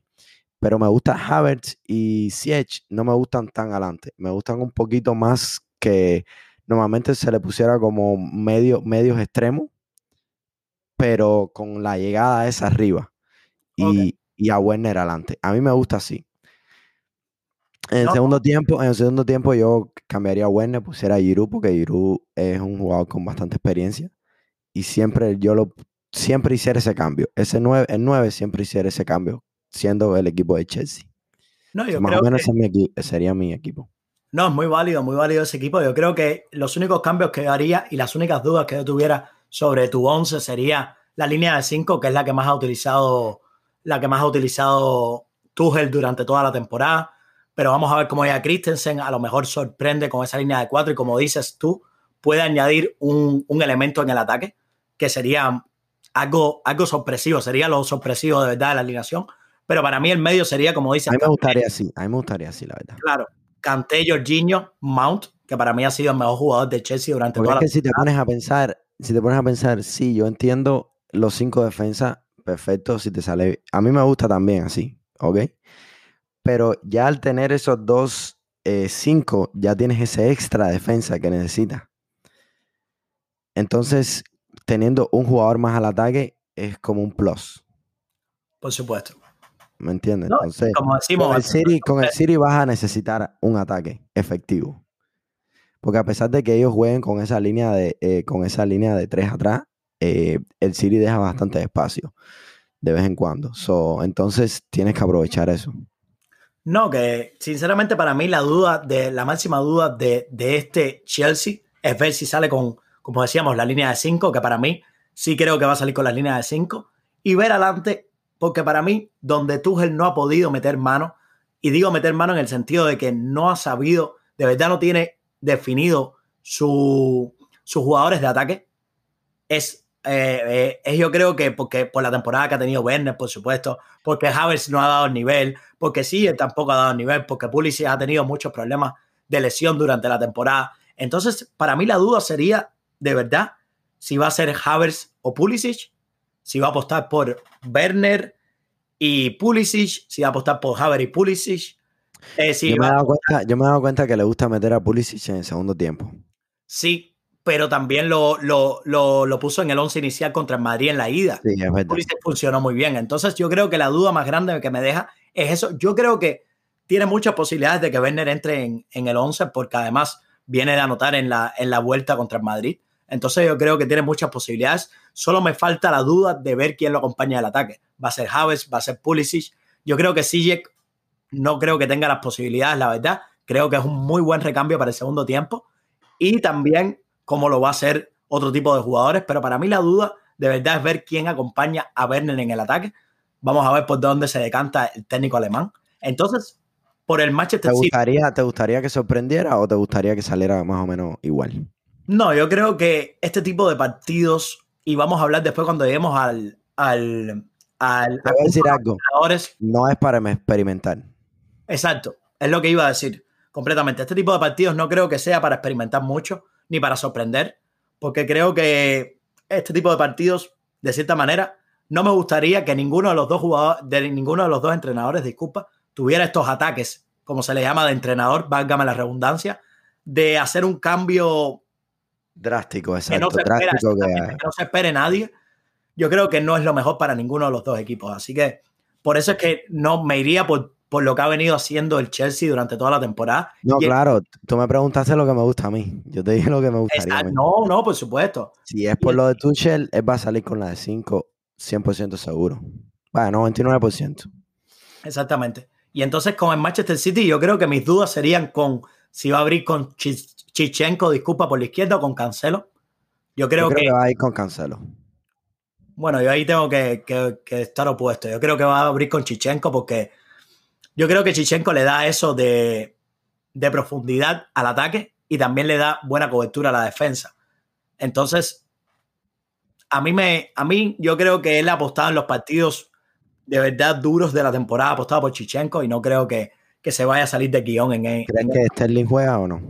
Pero me gusta Havertz y Siech. No me gustan tan adelante. Me gustan un poquito más que normalmente se le pusiera como medio, medios extremos pero con la llegada esa arriba y, a Werner adelante. A mí me gusta así. En el segundo tiempo, en el segundo tiempo yo cambiaría a Werner, pusiera a Giroud, porque Giroud es un jugador con bastante experiencia. Y siempre yo lo siempre hiciera ese cambio. Ese 9, el 9 siempre hiciera ese cambio, siendo el equipo de Chelsea. No, yo más o menos sería mi equipo. No, es muy válido, muy válido ese equipo. Yo creo que los únicos cambios que haría y las únicas dudas que yo tuviera sobre tu 11 sería la línea de 5, que es la que más ha utilizado, la que más ha utilizado Tuchel durante toda la temporada. Pero vamos a ver cómo llega Christensen, a lo mejor sorprende con esa línea de 4 y como dices tú, puede añadir un, elemento en el ataque que sería algo, algo sorpresivo, sería lo sorpresivo de verdad de la alineación. Pero para mí el medio sería, como dices... A mí me gustaría así, a mí me gustaría así, la verdad. Claro, Canté, Jorginho, Mount, que para mí ha sido el mejor jugador de Chelsea durante toda la si te pones a pensar, si te pones a pensar, sí, yo entiendo los cinco defensas, perfecto, si te sale. A mí me gusta también así, ¿ok? Pero ya al tener esos dos, eh, cinco, ya tienes ese extra defensa que necesitas. Entonces, teniendo un jugador más al ataque es como un plus. Por supuesto. ¿Me entiendes? Entonces, como decimos, con el, City, con el City vas a necesitar un ataque efectivo. Porque a pesar de que ellos jueguen con esa línea de, eh, con esa línea de tres atrás, eh, el City deja bastante espacio de vez en cuando. So, entonces tienes que aprovechar eso. No, que sinceramente para mí la duda, de la máxima duda de, de este Chelsea es ver si sale con, como decíamos, la línea de 5, que para mí sí creo que va a salir con la línea de 5, y ver adelante, porque para mí, donde Tuchel no ha podido meter mano, y digo meter mano en el sentido de que no ha sabido, de verdad no tiene definido su, sus jugadores de ataque, es, eh, es yo creo que porque por la temporada que ha tenido Werner, por supuesto, porque Havertz no ha dado el nivel, porque sí, tampoco ha dado el nivel, porque Pulisic ha tenido muchos problemas de lesión durante la temporada. Entonces, para mí la duda sería, de verdad, si va a ser Havertz o Pulisic, si va a apostar por Werner y Pulisic, si va a apostar por Havertz y Pulisic, eh, yo, me he dado cuenta, yo me he dado cuenta que le gusta meter a Pulisic en el segundo tiempo. Sí, pero también lo, lo, lo, puso en el 11 inicial contra el Madrid en la ida. Sí, Pulisic funcionó muy bien. Entonces yo creo que la duda más grande que me deja es eso. Yo creo que tiene muchas posibilidades de que Werner entre en, en el 11 porque además viene de anotar en la, en la vuelta contra el Madrid. Entonces yo creo que tiene muchas posibilidades. Solo me falta la duda de ver quién lo acompaña el ataque. Va a ser Havertz, va a ser Pulisic. Yo creo que Sijek no creo que tenga las posibilidades, la verdad. Creo que es un muy buen recambio para el segundo tiempo. Y también cómo lo va a hacer otro tipo de jugadores, pero para mí la duda de verdad es ver quién acompaña a Werner en el ataque. Vamos a ver por dónde se decanta el técnico alemán. Entonces, por el Manchester ¿Te gustaría, ¿Te gustaría que sorprendiera o te gustaría que saliera más o menos igual? No, yo creo que este tipo de partidos, y vamos a hablar después cuando lleguemos al. al, al Te voy a decir algo. No es para experimentar. Exacto, es lo que iba a decir completamente. Este tipo de partidos no creo que sea para experimentar mucho ni para sorprender, porque creo que este tipo de partidos, de cierta manera, no me gustaría que ninguno de los dos jugadores, de ninguno de los dos entrenadores, disculpa, tuviera estos ataques, como se le llama de entrenador, válgame la redundancia, de hacer un cambio drástico, exacto, que no se drástico que... no se espere nadie. Yo creo que no es lo mejor para ninguno de los dos equipos, así que por eso es que no me iría por, por lo que ha venido haciendo el Chelsea durante toda la temporada. No, claro, tú me preguntaste lo que me gusta a mí. Yo te dije lo que me gustaría. no, no, por supuesto. Si es por lo de Tuchel, él va a salir con la de 5, 100% seguro. Bueno, 99%. Exactamente. Y entonces con el Manchester City yo creo que mis dudas serían con si va a abrir con Chichenko, disculpa, por la izquierda o con Cancelo. Yo creo, que, va a ir con Cancelo. Bueno, yo ahí tengo que, estar opuesto. Yo creo que va a abrir con Chichenko porque yo creo que Chichenko le da eso de, de profundidad al ataque y también le da buena cobertura a la defensa. Entonces, a mí me, a mí yo creo que él ha apostado en los partidos de verdad duros de la temporada apostado por Chichenko y no creo que, se vaya a salir de guion en él. ¿Crees que Sterling juega o no?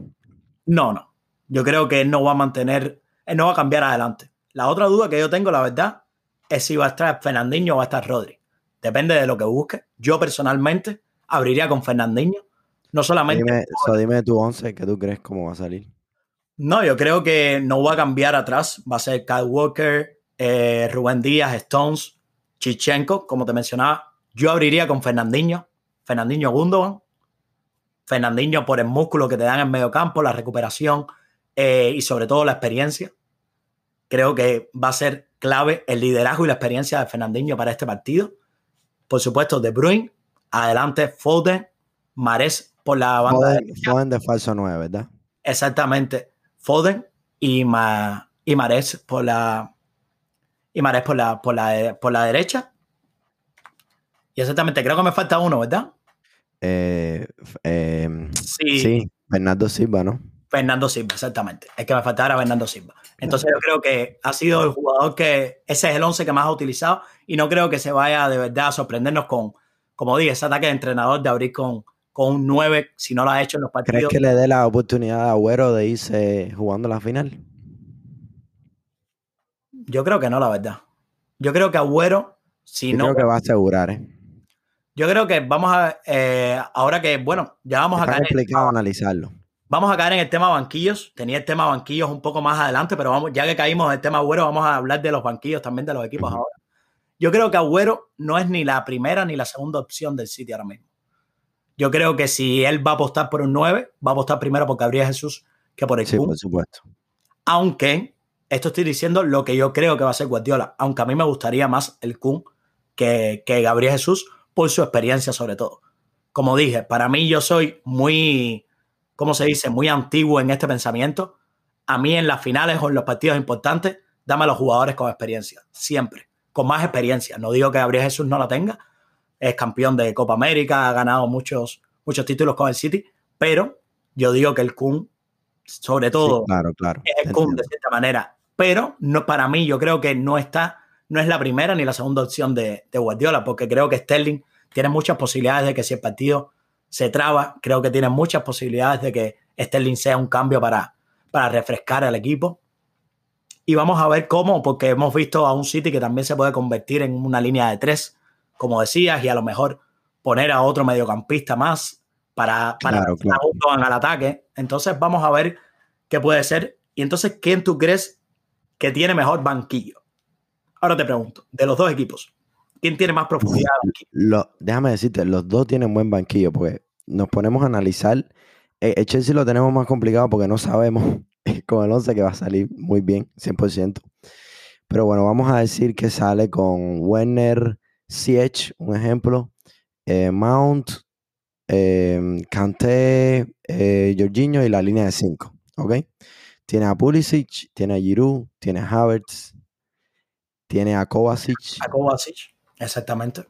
No, no. Yo creo que él no va a mantener, él no va a cambiar adelante. La otra duda que yo tengo, la verdad, es si va a estar Fernandinho o va a estar Rodri. Depende de lo que busque. Yo personalmente abriría con Fernandinho. No solamente. Dime, dime tu once, que tú crees cómo va a salir. No, yo creo que no va a cambiar atrás. Va a ser Kyle Walker, eh, Rubén Díaz, Stones, Chichenko, como te mencionaba, yo abriría con Fernandinho, Fernandinho Gundogan, Fernandinho por el músculo que te dan en medio campo, la recuperación eh, y sobre todo la experiencia. Creo que va a ser clave el liderazgo y la experiencia de Fernandinho para este partido. Por supuesto, De Bruyne, adelante Foden, Mares por la banda Foden, Foden de falso 9, ¿verdad? Exactamente, Foden y, y Mares por la, y Mares por la, por la, por la derecha. Y exactamente, creo que me falta uno, ¿verdad? Eh, em, sí. Fernando Silva, ¿no? Fernando Silva, exactamente. Es que me faltaba Fernando Silva. Entonces yo creo que ha sido el jugador que ese es el 11 que más ha utilizado y no creo que se vaya de verdad a sorprendernos con, como dije, ese ataque de entrenador de abrir con, con un 9 si no lo ha hecho en los partidos. ¿Crees que le dé la oportunidad a Agüero de irse jugando la final? Yo creo que no, la verdad. Yo creo que Agüero, si no. Creo que va a asegurar, ¿eh? Yo creo que vamos a. Eh, ahora que, bueno, ya vamos a caer. Complicado analizarlo. Vamos a caer en el tema banquillos. Tenía el tema banquillos un poco más adelante, pero vamos, ya que caímos en el tema Agüero, vamos a hablar de los banquillos también de los equipos ahora. Yo creo que Agüero no es ni la primera ni la segunda opción del City ahora mismo. Yo creo que si él va a apostar por un 9, va a apostar primero por Gabriel Jesús que por el Sí, por supuesto. Aunque esto estoy diciendo lo que yo creo que va a ser Guardiola, aunque a mí me gustaría más el Kun que, Gabriel Jesús por su experiencia sobre todo. Como dije, para mí yo soy muy, ¿cómo se dice? Muy antiguo en este pensamiento. A mí en las finales o en los partidos importantes, dame a los jugadores con experiencia, siempre, con más experiencia. No digo que Gabriel Jesús no la tenga, es campeón de Copa América, ha ganado muchos, muchos títulos con el City, pero yo digo que el Kun, sobre todo, claro, claro, es el Kun de cierta manera pero no, para mí yo creo que no está, no es la primera ni la segunda opción de, Guardiola, porque creo que Sterling tiene muchas posibilidades de que si el partido se traba, creo que tiene muchas posibilidades de que Sterling sea un cambio para, para refrescar al equipo. Y vamos a ver cómo, porque hemos visto a un City que también se puede convertir en una línea de tres, como decías, y a lo mejor poner a otro mediocampista más para, para claro, al ataque. Entonces vamos a ver qué puede ser. Y entonces, ¿quién tú crees que tiene mejor banquillo. Ahora te pregunto, de los dos equipos, ¿quién tiene más profundidad déjame decirte, los dos tienen buen banquillo, porque nos ponemos a analizar. Eh, el Chelsea lo tenemos más complicado porque no sabemos [LAUGHS] con el 11 que va a salir muy bien, 100%. Pero bueno, vamos a decir que sale con Werner, Siege, un ejemplo, eh, Mount, eh, Kanté, eh, Jorginho y la línea de 5, ¿ok? tiene a Pulisic, tiene a Giroud, tiene a Havertz, tiene a Kovacic. A Kovacic, exactamente.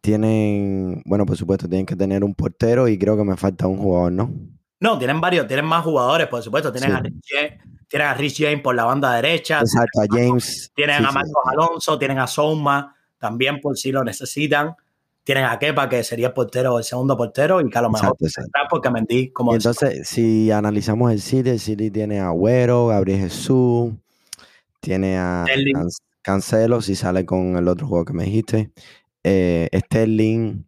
Tienen, bueno, por supuesto, tienen que tener un portero y creo que me falta un jugador, ¿no? No, tienen varios, tienen más jugadores, por supuesto. Tienen, a, Rich James, tienen a Rich James por la banda derecha. Exacto, a James. Tienen a Marcos Alonso, tienen a Souma, también por si lo necesitan. Tienen a Kepa, que sería el portero, el segundo portero, y que a lo mejor porque Mendy, como Entonces, si analizamos el City, el City tiene a Agüero, Gabriel Jesús, tiene a Cancelo, si sale con el otro juego que me dijiste, eh, Sterling,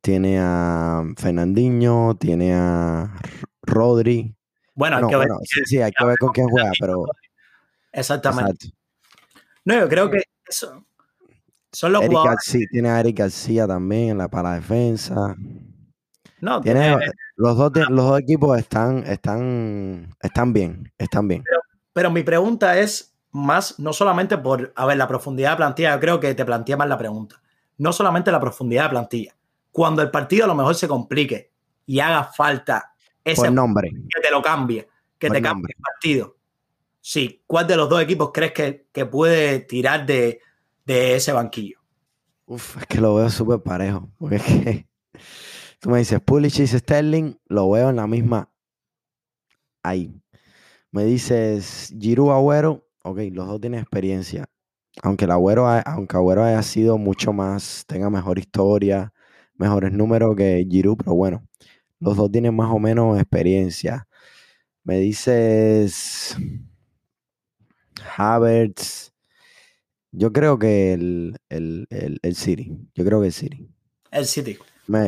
tiene a Fernandinho, tiene a Rodri. Bueno, hay que ver. sí, sí, hay que ver con quién juega, pero. Exactamente. No, yo creo que eso, son los Eric jugadores. García, tiene a Eric García también en la para defensa. No, tiene, los, dos, los dos equipos están, están, están bien, están bien. Pero, mi pregunta es más, no solamente por, a ver, la profundidad de plantilla, yo creo que te plantea más la pregunta. No solamente la profundidad de plantilla. Cuando el partido a lo mejor se complique y haga falta ese nombre. que te lo cambie, que te cambie el partido. Sí, ¿cuál de los dos equipos crees que, que puede tirar de, de ese banquillo. Uf, es que lo veo súper parejo. Porque es que [LAUGHS] tú me dices Pulisic y Sterling, lo veo en la misma. Ahí. Me dices Giroud Agüero, ok, los dos tienen experiencia. Aunque el Agüero, aunque Agüero haya sido mucho más, tenga mejor historia, mejores números que Giroud, pero bueno, los dos tienen más o menos experiencia. Me dices Havertz, yo creo que el, el, el, City. Yo creo que el City. El City.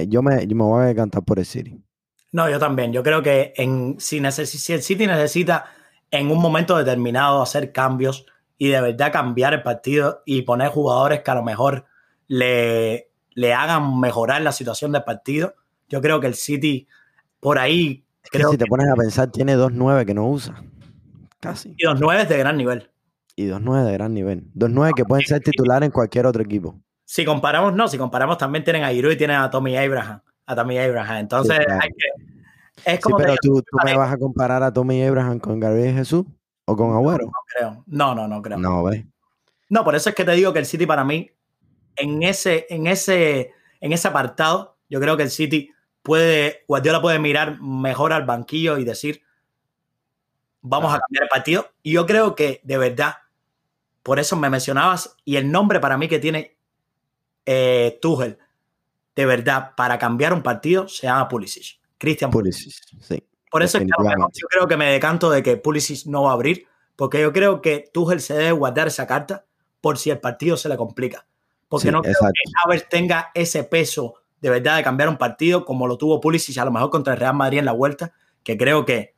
yo, me, me voy a decantar por el City. No, yo también. Yo creo que en, si, si el City necesita en un momento determinado hacer cambios y de verdad cambiar el partido y poner jugadores que a lo mejor le, le hagan mejorar la situación del partido, yo creo que el City por ahí. creo que si te pones a pensar, tiene dos nueve que no usa. Casi. Y dos nueve de gran nivel y dos nueve de gran nivel. Dos nueve que pueden ser titular en cualquier otro equipo. Si comparamos, no, si comparamos también tienen a Giroud y tienen a Tommy Abraham. A Tommy Abraham. Entonces hay que. Es como sí, pero tú, tú me vas a comparar a Tommy Abraham con Gabriel Jesús o con Agüero. No, no creo. No, no, no creo. No, ¿ves? No, por eso es que te digo que el City para mí, en ese, en ese, en ese apartado, yo creo que el City puede, Guardiola puede mirar mejor al banquillo y decir, vamos a cambiar el partido. Y yo creo que de verdad por eso me mencionabas, y el nombre para mí que tiene eh, Tuchel, de verdad, para cambiar un partido, se llama Pulisic. Cristian Pulisic, sí. Por eso es que yo creo que me decanto de que Pulisic no va a abrir, porque yo creo que Tuchel se debe guardar esa carta por si el partido se le complica. Porque no creo que Havertz tenga ese peso de verdad de cambiar un partido como lo tuvo Pulisic a lo mejor contra el Real Madrid en la vuelta, que creo que...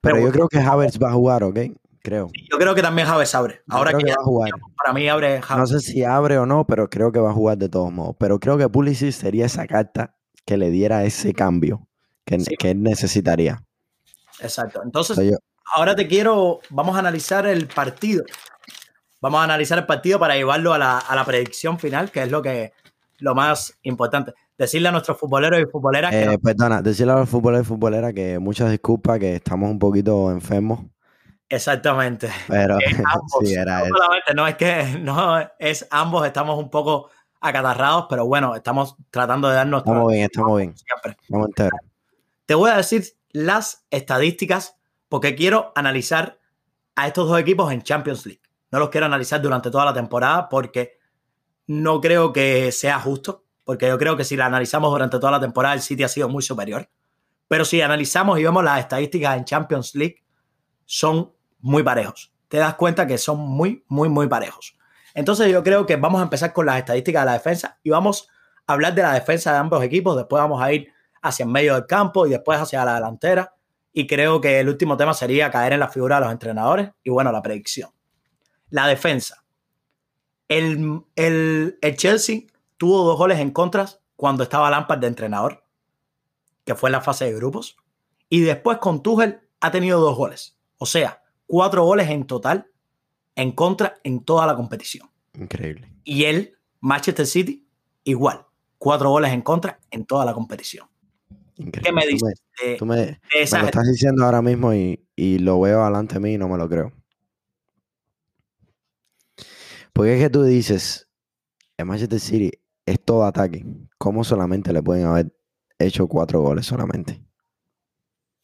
Pero yo creo que Havertz va a jugar, ¿ok? creo. yo creo que también Javes abre. Ahora que, va a jugar. Para mí abre No sé si abre o no, pero creo que va a jugar de todos modos. Pero creo que Pulisic sería esa carta que le diera ese cambio que, que él necesitaría. Exacto. Entonces, ahora te quiero, vamos a analizar el partido. Vamos a analizar el partido para llevarlo a la, a la predicción final, que es lo que lo más importante. Decirle a nuestros futboleros y futboleras que... Eh, perdona, decirle a los futboleros y futboleras que muchas disculpas, que estamos un poquito enfermos. Exactamente. Pero [LAUGHS] [LAUGHS] sí, era no, no es que no es ambos estamos un poco acatarrados, pero bueno, estamos tratando de darnos. Estamos bien, estamos bien. Siempre. Vamos. Te voy a decir las estadísticas porque quiero analizar a estos dos equipos en Champions League. No los quiero analizar durante toda la temporada porque no creo que sea justo, porque yo creo que si la analizamos durante toda la temporada el City ha sido muy superior. Pero si analizamos y vemos las estadísticas en Champions League, son muy parejos. Te das cuenta que son muy, muy, muy parejos. Entonces yo creo que vamos a empezar con las estadísticas de la defensa y vamos a hablar de la defensa de ambos equipos. Después vamos a ir hacia el medio del campo y después hacia la delantera. Y creo que el último tema sería caer en la figura de los entrenadores y bueno, la predicción. La defensa. El, el, el Chelsea tuvo dos goles en contra cuando estaba Lampard de entrenador, que fue en la fase de grupos. Y después con Tuchel ha tenido dos goles. O sea, cuatro goles en total en contra en toda la competición. Increíble. Y él, Manchester City, igual. Cuatro goles en contra en toda la competición. ¿Qué me dices? Tú me, lo estás diciendo ahora mismo y, lo veo delante de mí y no me lo creo. Porque es que tú dices, en Manchester City es todo ataque. ¿Cómo solamente le pueden haber hecho cuatro goles solamente?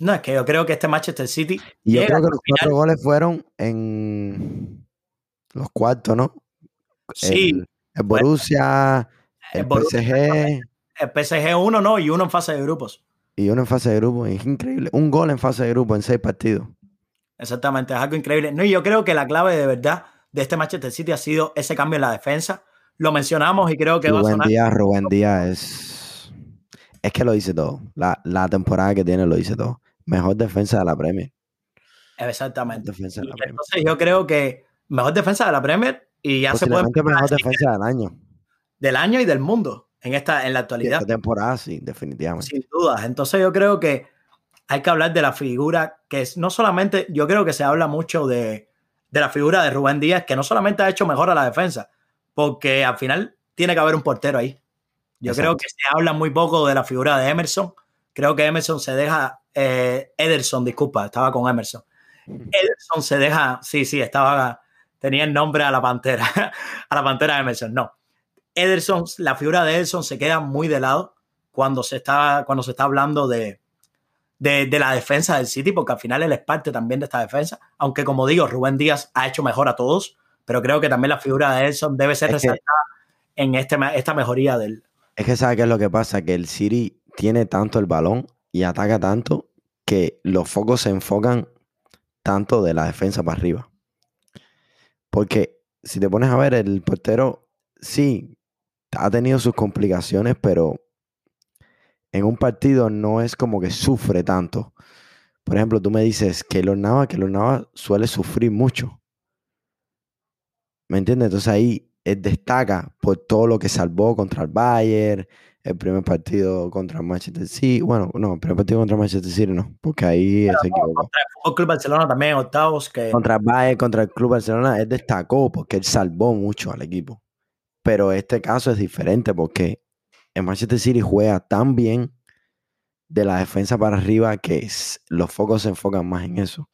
No, es que yo creo que este Manchester City. Y yo creo que los cuatro goles fueron en los cuartos, ¿no? Sí. El, Borussia, el, PSG. El PSG uno, ¿no? Y uno en fase de grupos. Y uno en fase de grupos. Es increíble. Un gol en fase de grupos en seis partidos. Exactamente, es algo increíble. No, y yo creo que la clave de verdad de este Manchester City ha sido ese cambio en la defensa. Lo mencionamos y creo que Rubén va a sonar. Díaz, Rubén Díaz es. Es que lo dice todo. La, la temporada que tiene lo dice todo. Mejor defensa de la Premier. Exactamente. Entonces yo creo que mejor defensa de la Premier y ya se puede... mejor defensa del año. Del año y del mundo en, esta, en la actualidad. Esta temporada sí, definitivamente. Sin duda. Entonces yo creo que hay que hablar de la figura que es, no solamente, yo creo que se habla mucho de, de la figura de Rubén Díaz, que no solamente ha hecho mejor a la defensa, porque al final tiene que haber un portero ahí. Yo creo que se habla muy poco de la figura de Emerson. Creo que Emerson se deja eh, Ederson, disculpa, estaba con Emerson. Ederson se deja, sí, sí, estaba, tenía el nombre a la pantera, [LAUGHS] a la pantera de Emerson, no. Ederson, la figura de Ederson se queda muy de lado cuando se está, cuando se está hablando de, de, la defensa del City, porque al final él es parte también de esta defensa, aunque como digo, Rubén Díaz ha hecho mejor a todos, pero creo que también la figura de Ederson debe ser resaltada en este, esta mejoría del... Es que sabe qué es lo que pasa, que el City tiene tanto el balón y ataca tanto que los focos se enfocan tanto de la defensa para arriba. Porque si te pones a ver, el portero sí ha tenido sus complicaciones, pero en un partido no es como que sufre tanto. Por ejemplo, tú me dices que los Nava, que los Nava suele sufrir mucho. ¿Me entiendes? Entonces ahí él destaca por todo lo que salvó contra el Bayern, el primer partido contra Manchester City. Bueno, no, el primer partido contra Manchester City no, porque ahí se equivocó. Contra el Club Barcelona también, octavos. Que... Contra el Bayern, contra el Club Barcelona, él destacó porque él salvó mucho al equipo. Pero este caso es diferente porque en Manchester City juega tan bien de la defensa para arriba que los focos se enfocan más en eso.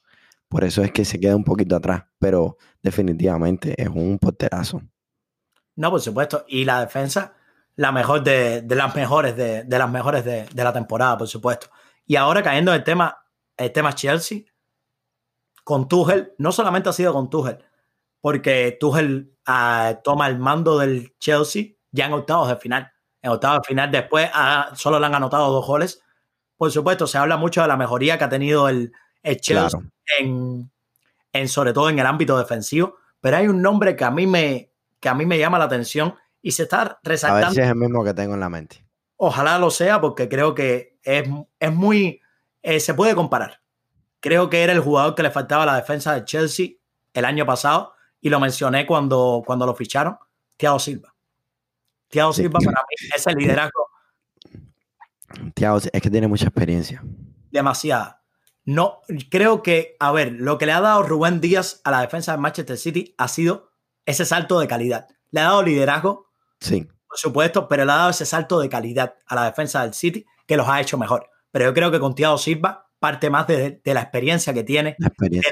Por eso es que se queda un poquito atrás, pero definitivamente es un porterazo. No, por supuesto. Y la defensa la mejor de, las mejores de, las mejores de, la temporada, por supuesto. Y ahora cayendo en el tema, el tema Chelsea, con Tuchel, no solamente ha sido con Tuchel, porque Tuchel ah, toma el mando del Chelsea ya en octavos de final. En octavos de final después ah, solo le han anotado dos goles. Por supuesto, se habla mucho de la mejoría que ha tenido el, Chelsea en, en, sobre todo en el ámbito defensivo, pero hay un nombre que a mí me, que a mí me llama la atención y se está resaltando. A ver si es el mismo que tengo en la mente. Ojalá lo sea, porque creo que es, es muy. Eh, se puede comparar. Creo que era el jugador que le faltaba a la defensa de Chelsea el año pasado y lo mencioné cuando, cuando lo ficharon, Thiago Silva. Thiago Silva para mí es el liderazgo. Thiago es que tiene mucha experiencia. Demasiada. No, creo que, a ver, lo que le ha dado Rubén Díaz a la defensa de Manchester City ha sido ese salto de calidad. Le ha dado liderazgo, Sí. Por supuesto, pero le ha dado ese salto de calidad a la defensa del City que los ha hecho mejor. Pero yo creo que con Thiago Silva parte más de, la experiencia que tiene, de,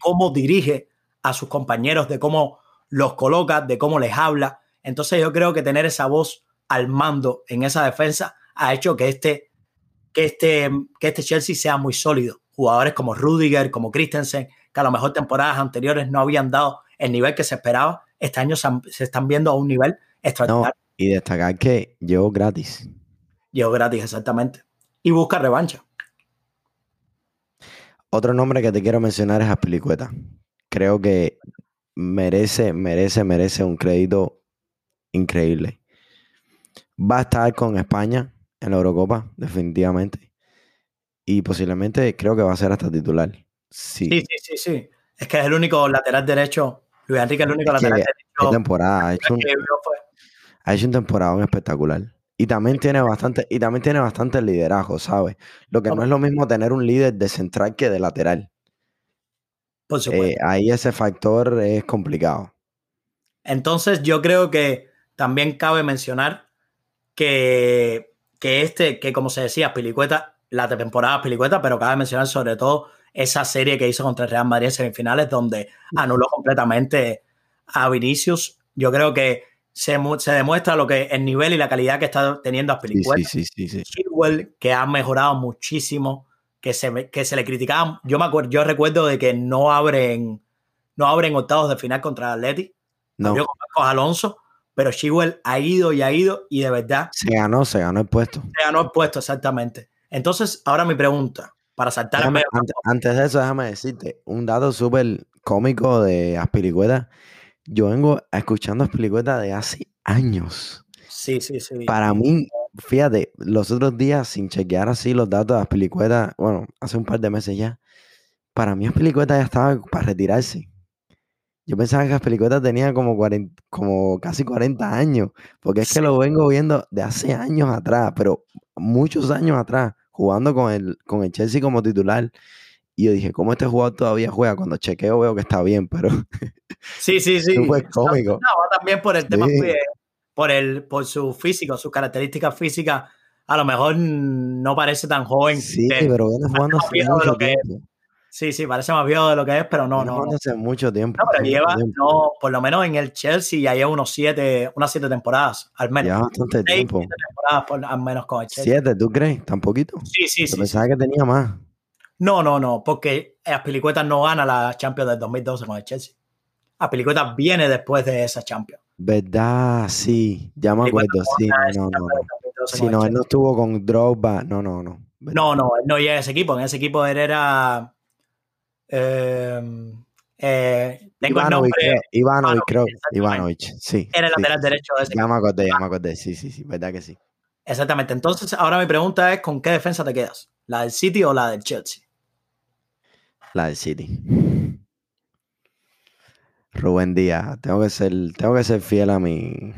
cómo dirige a sus compañeros, de cómo los coloca, de cómo les habla. Entonces yo creo que tener esa voz al mando en esa defensa ha hecho que este, que este, que este Chelsea sea muy sólido. Jugadores como Rudiger, como Christensen, que a lo mejor temporadas anteriores no habían dado el nivel que se esperaba, este año se están viendo a un nivel y destacar que llegó gratis. Llegó gratis, exactamente. Y busca revancha. Otro nombre que te quiero mencionar es Aspilicueta. Creo que merece, merece, merece un crédito increíble. Va a estar con España en la Eurocopa, definitivamente. Y posiblemente creo que va a ser hasta titular. Sí, sí, sí, sí. Es que es el único lateral derecho. Luis Enrique es el único lateral derecho. temporada. Ha hecho, un, ha hecho un temporada espectacular. Y también tiene bastante, y también tiene bastante liderazgo, ¿sabes? Lo que no es lo mismo tener un líder de central que de lateral. Por supuesto. Eh, ahí ese factor es complicado. Entonces, yo creo que también cabe mencionar que, que este, que como se decía, Pilicueta, la temporada Pilicueta, pero cabe mencionar sobre todo esa serie que hizo contra el Real Madrid en semifinales, donde anuló completamente a Vinicius. Yo creo que se, se demuestra lo que el nivel y la calidad que está teniendo a Pilicueta. Sí, sí, sí, Chilwell, que ha mejorado muchísimo, que se, que se le criticaba. Yo me acuerdo, yo recuerdo de que no abren, no abren octavos de final contra el Atleti. No. Yo con Alonso, pero Chilwell ha ido y ha ido y de verdad. Se ganó, se ganó el puesto. Se ganó el puesto, exactamente. Entonces, ahora mi pregunta, para saltar antes, antes, de eso, déjame decirte un dato súper cómico de Aspiricueta. Yo vengo escuchando Aspiricueta de hace años. Sí, sí, sí. Para mí, fíjate, los otros días, sin chequear así los datos de Aspiricueta, bueno, hace un par de meses ya, para mí Aspiricueta ya estaba para retirarse. Yo pensaba que Aspilicueta tenía como, como casi 40 años, porque es que lo vengo viendo de hace años atrás, pero muchos años atrás, jugando con el, con el Chelsea como titular. Y yo dije, ¿cómo este jugador todavía juega? Cuando chequeo veo que está bien, pero... Sí, sí, [LAUGHS] sí. Súper cómico. No, también por el tema, por, el, por su físico, sus características físicas, a lo mejor no parece tan joven. Sí, pero viene jugando. Sí, sí, parece más viejo de lo que es, pero no, no. Hace mucho tiempo. No, pero lleva, no, por lo menos en el Chelsea ya lleva unos siete, unas siete temporadas, al menos. Ya bastante tiempo. Siete temporadas por, al menos con el Chelsea. ¿Siete, tú crees? ¿Tan poquito? Sí, sí, sí. Pensaba que tenía más. No, no, no, porque Aspilicueta no gana la Champions del 2012 con el Chelsea. Aspilicueta viene después de esa Champions. ¿Verdad? Sí, ya me acuerdo, sí, no, no, no. Si no, él no estuvo con Drogba, no, no, no. No, no, él no llega a ese equipo, en ese equipo él era Em, eh, tengo el nombre. Ivanovic, creo. Ivanovic, sí. Era el lateral derecho de ese Ya me acordé, ya me acordé. Sí, sí, sí, verdad que sí. Exactamente. Entonces, ahora mi pregunta es: ¿con qué defensa te quedas? ¿La del City o la del Chelsea? La del City. Rubén Díaz, tengo que ser, tengo que ser fiel a mi,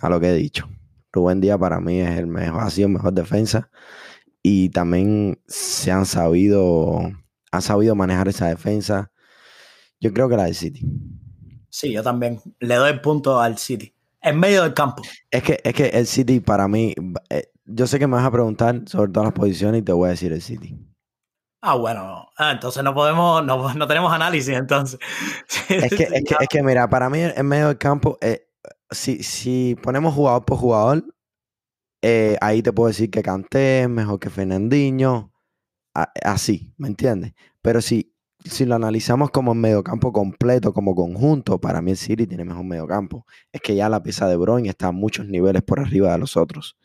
a lo que he dicho. Rubén Díaz para mí es el mejor, ha sido el mejor defensa y también se han sabido ha sabido manejar esa defensa. Yo creo que la del City. Sí, yo también le doy el punto al City. En medio del campo. Es que, es que el City para mí, eh, yo sé que me vas a preguntar sobre todas las posiciones y te voy a decir el City. Ah, bueno, ah, entonces no podemos, no, tenemos análisis entonces. Es que, es, que, mira, para mí en medio del campo, eh, si, si ponemos jugador por jugador, eh, ahí te puedo decir que Canté es mejor que Fernandinho, así, ¿me entiendes? Pero si, si lo analizamos como en mediocampo completo, como conjunto, para mí el City tiene mejor mediocampo. Es que ya la pieza de Bruyne está a muchos niveles por arriba de los otros.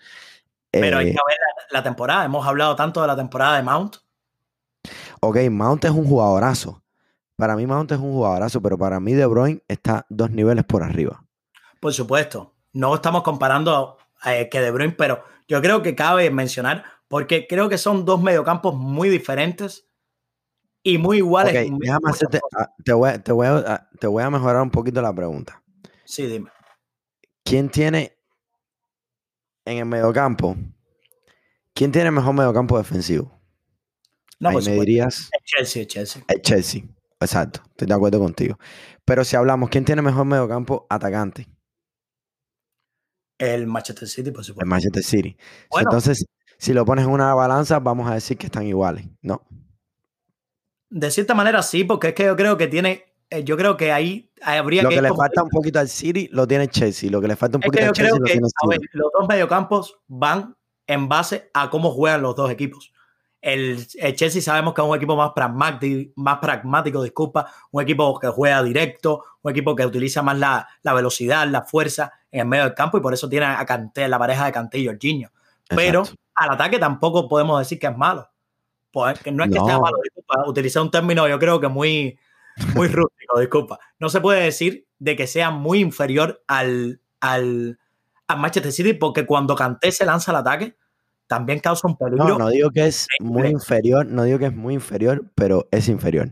Pero hay que eh, ver la, temporada. Hemos hablado tanto de la temporada de Mount. Ok, Mount es un jugadorazo. Para mí Mount es un jugadorazo, pero para mí De Bruyne está dos niveles por arriba. Por supuesto. No estamos comparando eh, que De Bruyne, pero yo creo que cabe mencionar porque creo que son dos mediocampos muy diferentes y muy iguales. déjame hacerte, ah, te, voy, te, voy a, ah, te voy a mejorar un poquito la pregunta. Sí, dime. ¿Quién tiene en el mediocampo? ¿Quién tiene mejor mediocampo defensivo? No, Ahí me dirías. El Chelsea, el Chelsea. El Chelsea, exacto. Estoy de acuerdo contigo. Pero si hablamos, ¿quién tiene mejor mediocampo atacante? El Manchester City, por supuesto. El Manchester City. Entonces, si lo pones en una balanza, vamos a decir que están iguales, ¿no? De cierta manera sí, porque es que yo creo que tiene, eh, yo creo que ahí habría lo que... Lo que le falta un poquito al City lo tiene Chelsea, lo que le falta un poquito al Chelsea lo tiene City. los dos mediocampos van en base a cómo juegan los dos equipos. El, Chelsea sabemos que es un equipo más pragmático, más pragmático, disculpa, un equipo que juega directo, un equipo que utiliza más la, la velocidad, la fuerza en el medio del campo y por eso tiene a Canté, la pareja de Canté y Jorginho. Pero al ataque tampoco podemos decir que es malo. Pues no es que sea malo, disculpa, utilizar un término yo creo que muy, muy [LAUGHS] rústico, disculpa. No se puede decir de que sea muy inferior al, al, Manchester City porque cuando Kanté se lanza al ataque también causa un peligro. No, no digo que es muy inferior, no digo que es muy inferior, pero es inferior.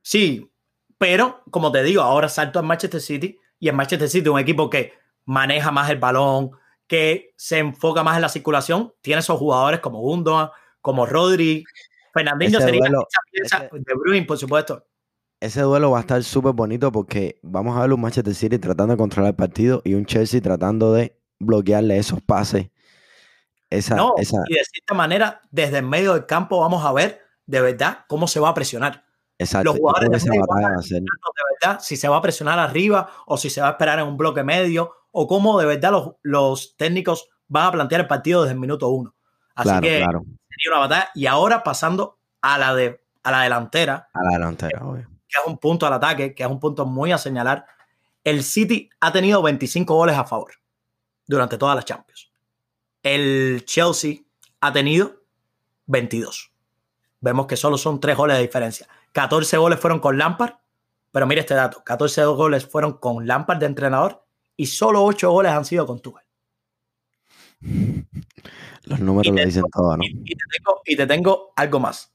Sí, pero como te digo, ahora salto al Manchester City y el Manchester City un equipo que maneja más el balón, que se enfoca más en la circulación, tiene esos jugadores como Gundogan, como Rodri, Fernandinho sería pieza de Bruin, por supuesto. Ese duelo va a estar súper bonito porque vamos a ver un Manchester City tratando de controlar el partido y un Chelsea tratando de bloquearle esos pases esa, no, esa, y de cierta manera, desde el medio del campo vamos a ver de verdad cómo se va a presionar. exacto, Los jugadores de van a ser- de verdad si se va a presionar arriba o si se va a esperar en un bloque medio o cómo de verdad los, los técnicos van a plantear el partido desde el minuto uno. Así claro, que claro, sería una batalla. Y ahora pasando a la, de, a la delantera, a la delantera, obvio. que es un punto al ataque, que es un punto muy a señalar. El City ha tenido 25 goles a favor durante todas las Champions. El Chelsea ha tenido 22. Vemos que solo son 3 goles de diferencia. 14 goles fueron con Lampard, pero mire este dato, 14 goles fueron con Lampard de entrenador y solo 8 goles han sido con Tuchel. [LAUGHS] Los números Y lo dicen todo, ¿no? Y, y te tengo, y te tengo algo más.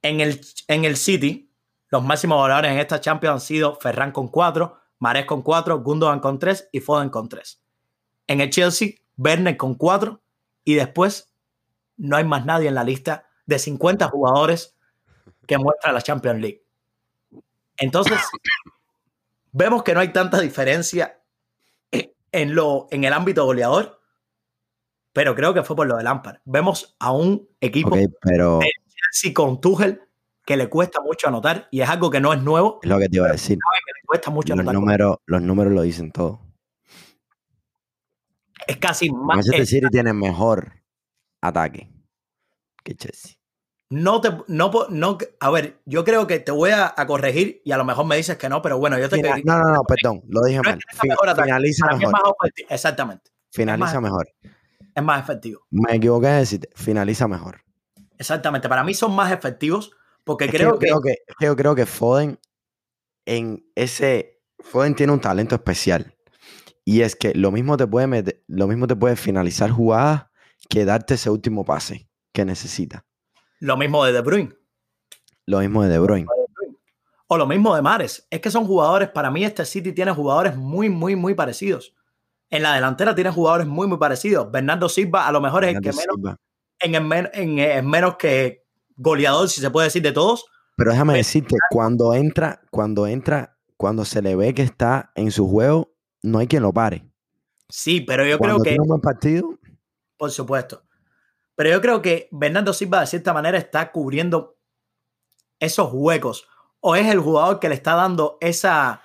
En el, en el City, los máximos goleadores en esta Champions han sido Ferran con 4, Mares con 4, Gundogan con 3 y Foden con 3. En el Chelsea, Werner con 4 y después no hay más nadie en la lista de 50 jugadores que muestra la Champions League. Entonces, [LAUGHS] vemos que no hay tanta diferencia en, lo, en el ámbito goleador, pero creo que fue por lo de Lampard. Vemos a un equipo Ok, pero Chelsea con Tuchel que le cuesta mucho anotar y es algo que no es nuevo, es lo que te iba a decir. que le cuesta mucho Los anotar. números, los números lo dicen todo. Es casi más. Manchester es- City tiene mejor ataque que Chelsea. No te, no, no, a ver, yo creo que te voy a, a corregir y a lo mejor me dices que no, pero bueno, yo te Fina- no, no, no, perdón, lo dije No es mal. que tenga Fi- mejor finaliza es mejor. más. Exactamente. Finaliza más- mejor. Es más efectivo. Me equivoqué de decirte, finaliza mejor. Exactamente. Para mí son más efectivos porque Es que creo yo que, creo que, es que yo creo que Foden en ese Foden tiene un talento especial y es que lo mismo te puede meter- lo mismo te puede finalizar jugadas que darte ese último pase que necesita. Lo mismo de De Bruyne Lo mismo de De Bruyne. o lo mismo de Mares. Es que son jugadores, para mí este City tiene jugadores muy, muy, muy parecidos. En la delantera tiene jugadores muy, muy parecidos. Bernardo Silva a lo mejor es el que menos en, el men- en- es menos que goleador, si se puede decir, de todos. Pero déjame decirte, cuando entra, cuando entra, cuando se le ve que está en su juego, no hay quien lo pare. Sí, pero yo Cuando creo que, tiene un buen partido, por supuesto. Pero yo creo que Bernardo Silva, de cierta manera, está cubriendo esos huecos. O es el jugador que le está dando esa,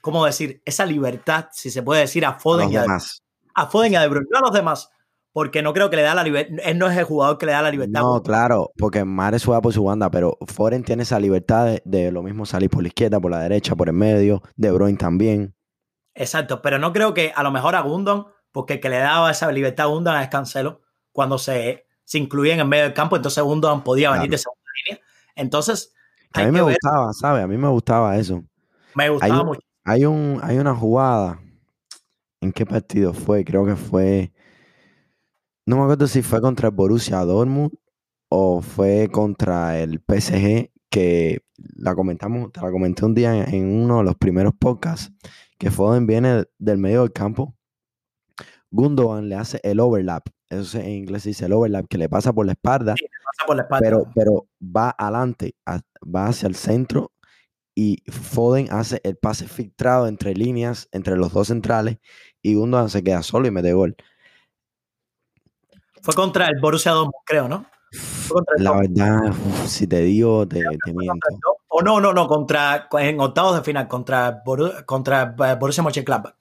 ¿cómo decir? Esa libertad, si se puede decir, a Foden, y a, demás. a Foden y a De Bruyne. No a los demás, porque no creo que le da la libertad. Él no es el jugador que le da la libertad. No, claro, porque Mares juega por su banda, pero Foren tiene esa libertad de, de lo mismo salir por la izquierda, por la derecha, por el medio, De Bruyne también. Exacto, pero no creo que a lo mejor a Gundon, porque el que le daba esa libertad a Gundon es Cancelo, cuando se, se incluía en medio del campo, entonces Gundon podía venir de segunda línea. Entonces, a hay mí me ver, gustaba, ¿sabes? A mí me gustaba eso. me gustaba un- mucho. Hay, un, hay una jugada. ¿En qué partido fue? Creo que fue. No me acuerdo si fue contra el Borussia Dortmund o fue contra el PSG, que la comentamos, te la comenté un día en, en uno de los primeros podcasts, que Foden viene del medio del campo. Gundogan le hace el overlap. Eso en inglés se dice el overlap, que le pasa por la espalda Sí, pasa por la espalda. pero, pero va adelante, va hacia el centro y Foden hace el pase filtrado entre líneas, entre los dos centrales y Gundogan se queda solo y mete gol. Fue contra el Borussia Dortmund, creo, ¿no? Contra La Dortmund. verdad, uf, si te digo, te, te miento. O no, no, no, contra, en octavos de final, contra, contra eh, Borussia Mönchengladbach.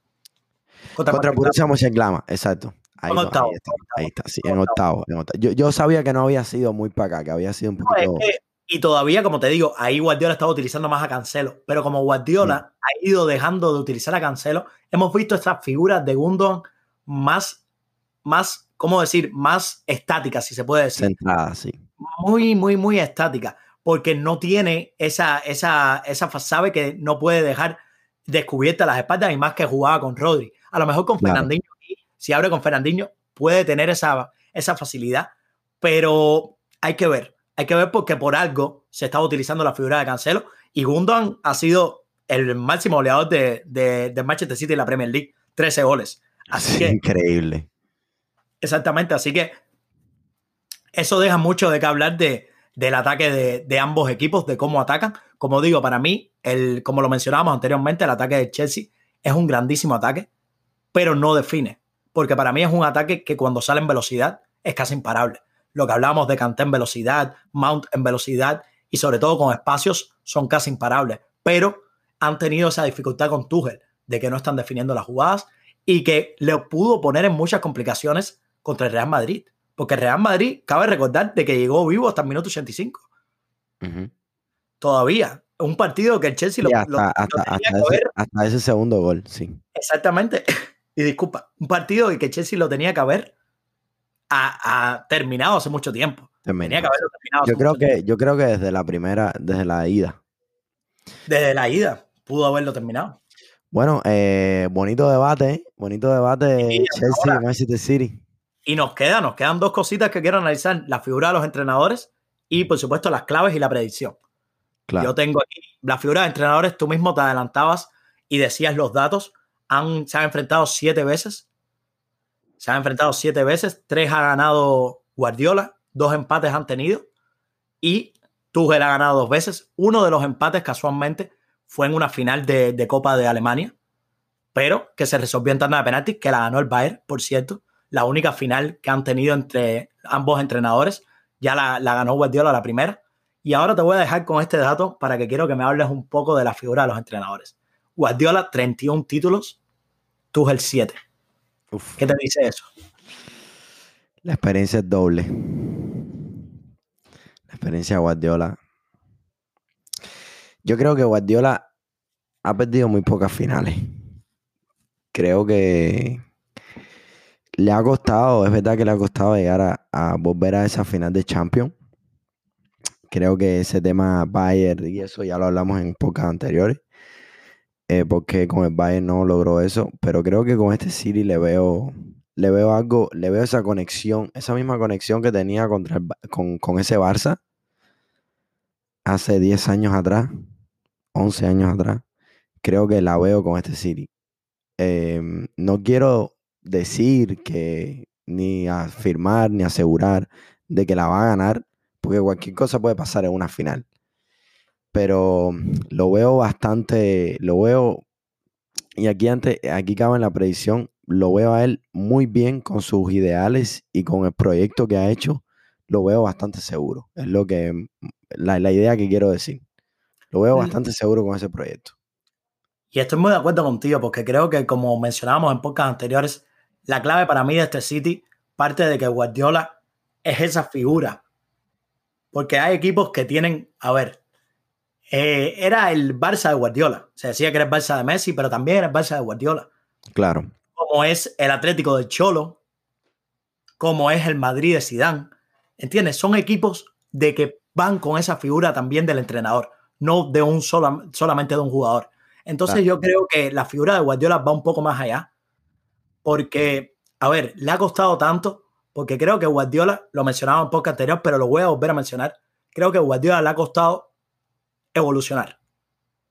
Contra Mönchengladbach. Borussia Mönchengladbach, exacto. Ahí, En va, octavo, ahí está, ahí está, sí, en octavo. en octavo. Yo, yo sabía que no había sido muy para acá, que había sido un No, es poquito... que- y todavía, como te digo, ahí Guardiola estaba utilizando más a Cancelo. Pero como Guardiola ha ido dejando de utilizar a Cancelo, hemos visto estas figuras de Gundogan más, más, ¿cómo decir? Más estáticas, si se puede decir. centrada, sí. Muy, muy, muy estática. Porque no tiene esa, esa, esa, sabe que no puede dejar descubiertas las espaldas y más que jugaba con Rodri. A lo mejor con Claro. Fernandinho, si abre con Fernandinho, puede tener esa, esa facilidad. Pero hay que ver, hay que ver porque por algo se estaba utilizando la figura de Cancelo y Gundogan ha sido el máximo goleador de, de, de Manchester City en la Premier League, 13 goles. Así Sí, que increíble. Exactamente, así que eso deja mucho de qué hablar de, del ataque de, de ambos equipos, de cómo atacan. Como digo, para mí, el, como lo mencionábamos anteriormente, el ataque de Chelsea es un grandísimo ataque, pero no define. Porque para mí es un ataque que cuando sale en velocidad es casi imparable. Lo que hablamos de Kanté en velocidad, Mount en velocidad y sobre todo con espacios son casi imparables. Pero han tenido esa dificultad con Tuchel de que no están definiendo las jugadas y que le pudo poner en muchas complicaciones contra el Real Madrid. Porque el Real Madrid, cabe recordar, de que llegó vivo hasta el minuto 85. Todavía. Un partido que el Chelsea lo, hasta, hasta, ese, segundo gol, sí. Exactamente. Y disculpa, un partido que Chelsea lo tenía que haber ha, terminado hace mucho tiempo. Tenía que haberlo terminado. Yo creo que, yo creo que desde la primera, desde la ida. Desde la ida pudo haberlo terminado. Bueno, eh, bonito debate, bonito debate Chelsea Manchester City. Y nos queda, nos quedan dos cositas que quiero analizar: la figura de los entrenadores y, por supuesto, las claves y la predicción. Yo tengo aquí la figura de entrenadores, tú mismo te adelantabas y decías los datos. Se han enfrentado siete veces. Se han enfrentado siete veces. Tres ha ganado Guardiola, dos empates han tenido. Y Tuchel ha ganado dos veces. Uno de los empates, casualmente, fue en una final de, de Copa de Alemania, pero que se resolvió en tanda de penaltis, que la ganó el Bayern, por cierto la única final que han tenido entre ambos entrenadores. Ya la, ganó Guardiola la primera. Y ahora te voy a dejar con este dato para que quiero que me hables un poco de la figura de los entrenadores. Guardiola, 31 títulos, Tuchel 7. ¿Qué te dice eso? La experiencia es doble. La experiencia de Guardiola. Yo creo que Guardiola ha perdido muy pocas finales. Creo que le ha costado, es verdad que le ha costado llegar a, volver a esa final de Champions. Creo que ese tema Bayern y eso ya lo hablamos en pocas anteriores. Eh, porque con el Bayern no logró eso. Pero creo que con este City le veo, le veo algo, le veo esa conexión, esa misma conexión que tenía contra con, con ese Barça hace 10 años atrás, 11 años atrás. Creo que la veo con este City. Em, no quiero decir que ni afirmar ni asegurar de que la va a ganar, porque cualquier cosa puede pasar en una final. Pero lo veo bastante, lo veo, y aquí antes, aquí cabe en la predicción, lo veo a él muy bien con sus ideales y con el proyecto que ha hecho, lo veo bastante seguro. Es lo que, la, la idea que quiero decir. Lo veo bastante seguro con ese proyecto. Y estoy muy de acuerdo contigo, porque creo que como mencionábamos en pocas anteriores, la clave para mí de este City parte de que Guardiola es esa figura. Porque hay equipos que tienen, a ver, eh, era el Barça de Guardiola. Se decía que era el Barça de Messi, pero también era el Barça de Guardiola. Claro. Como es el Atlético de Cholo, como es el Madrid de Sidán. ¿Entiendes? Son equipos de que van con esa figura también del entrenador, no de un solo, solamente de un jugador. Entonces yo creo que la figura de Guardiola va un poco más allá porque, a ver, le ha costado tanto, porque creo que Guardiola, lo mencionaba un poco anterior, pero lo voy a volver a mencionar, creo que Guardiola le ha costado evolucionar.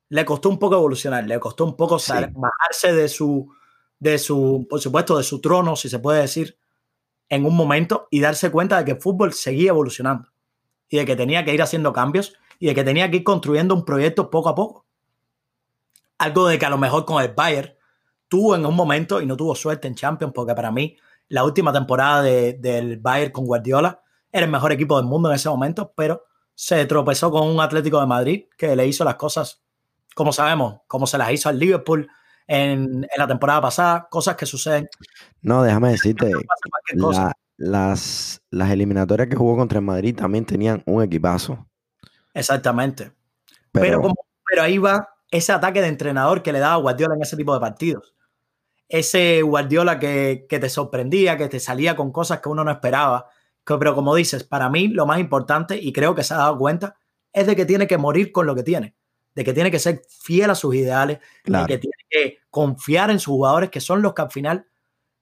Le costó un poco evolucionar, le costó un poco bajarse de su, de su, por supuesto, de su trono, si se puede decir, en un momento y darse cuenta de que el fútbol seguía evolucionando y de que tenía que ir haciendo cambios y de que tenía que ir construyendo un proyecto poco a poco. Algo de que a lo mejor con el Bayern tuvo en un momento y no tuvo suerte en Champions, porque para mí la última temporada del Bayern con Guardiola era el mejor equipo del mundo en ese momento, pero se tropezó con un Atlético de Madrid que le hizo las cosas, como sabemos, como se las hizo al Liverpool en, la temporada pasada, cosas que suceden. No, déjame decirte, las, las eliminatorias que jugó contra el Madrid también tenían un equipazo. Exactamente. Pero, pero, pero ahí va ese ataque de entrenador que le daba Guardiola en ese tipo de partidos ese Guardiola que, te sorprendía, que te salía con cosas que uno no esperaba. Pero como dices, para mí lo más importante, y creo que se ha dado cuenta, es de que tiene que morir con lo que tiene, de que tiene que ser fiel a sus ideales, de que tiene que confiar en sus jugadores, que son los que al final,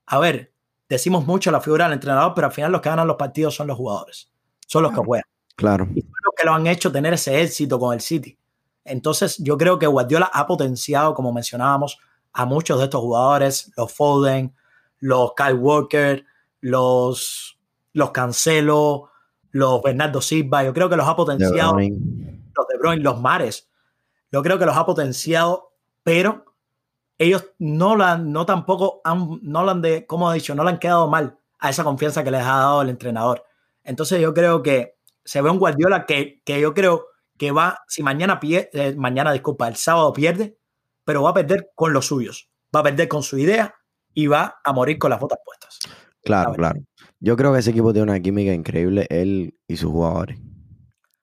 a ver, decimos mucho la figura del entrenador, pero al final los que ganan los partidos son los jugadores, son los que juegan. Claro. Y son los que lo han hecho tener ese éxito con el City. Entonces, yo creo que Guardiola ha potenciado, como mencionábamos, a muchos de estos jugadores, los Foden, los Kyle Walker, los, los Cancelo, los Bernardo Silva, yo creo que los ha potenciado, los De Bruyne, los Mares, yo creo que los ha potenciado, pero ellos no la, no tampoco han, no la han de, como he dicho, no le han quedado mal a esa confianza que les ha dado el entrenador. Entonces yo creo que se ve un Guardiola que, que yo creo que va, si mañana pierde, eh, mañana, disculpa, el sábado pierde, pero va a perder con los suyos, va a perder con su idea y va a morir con las botas puestas. Claro, claro. Yo creo que ese equipo tiene una química increíble, él y sus jugadores.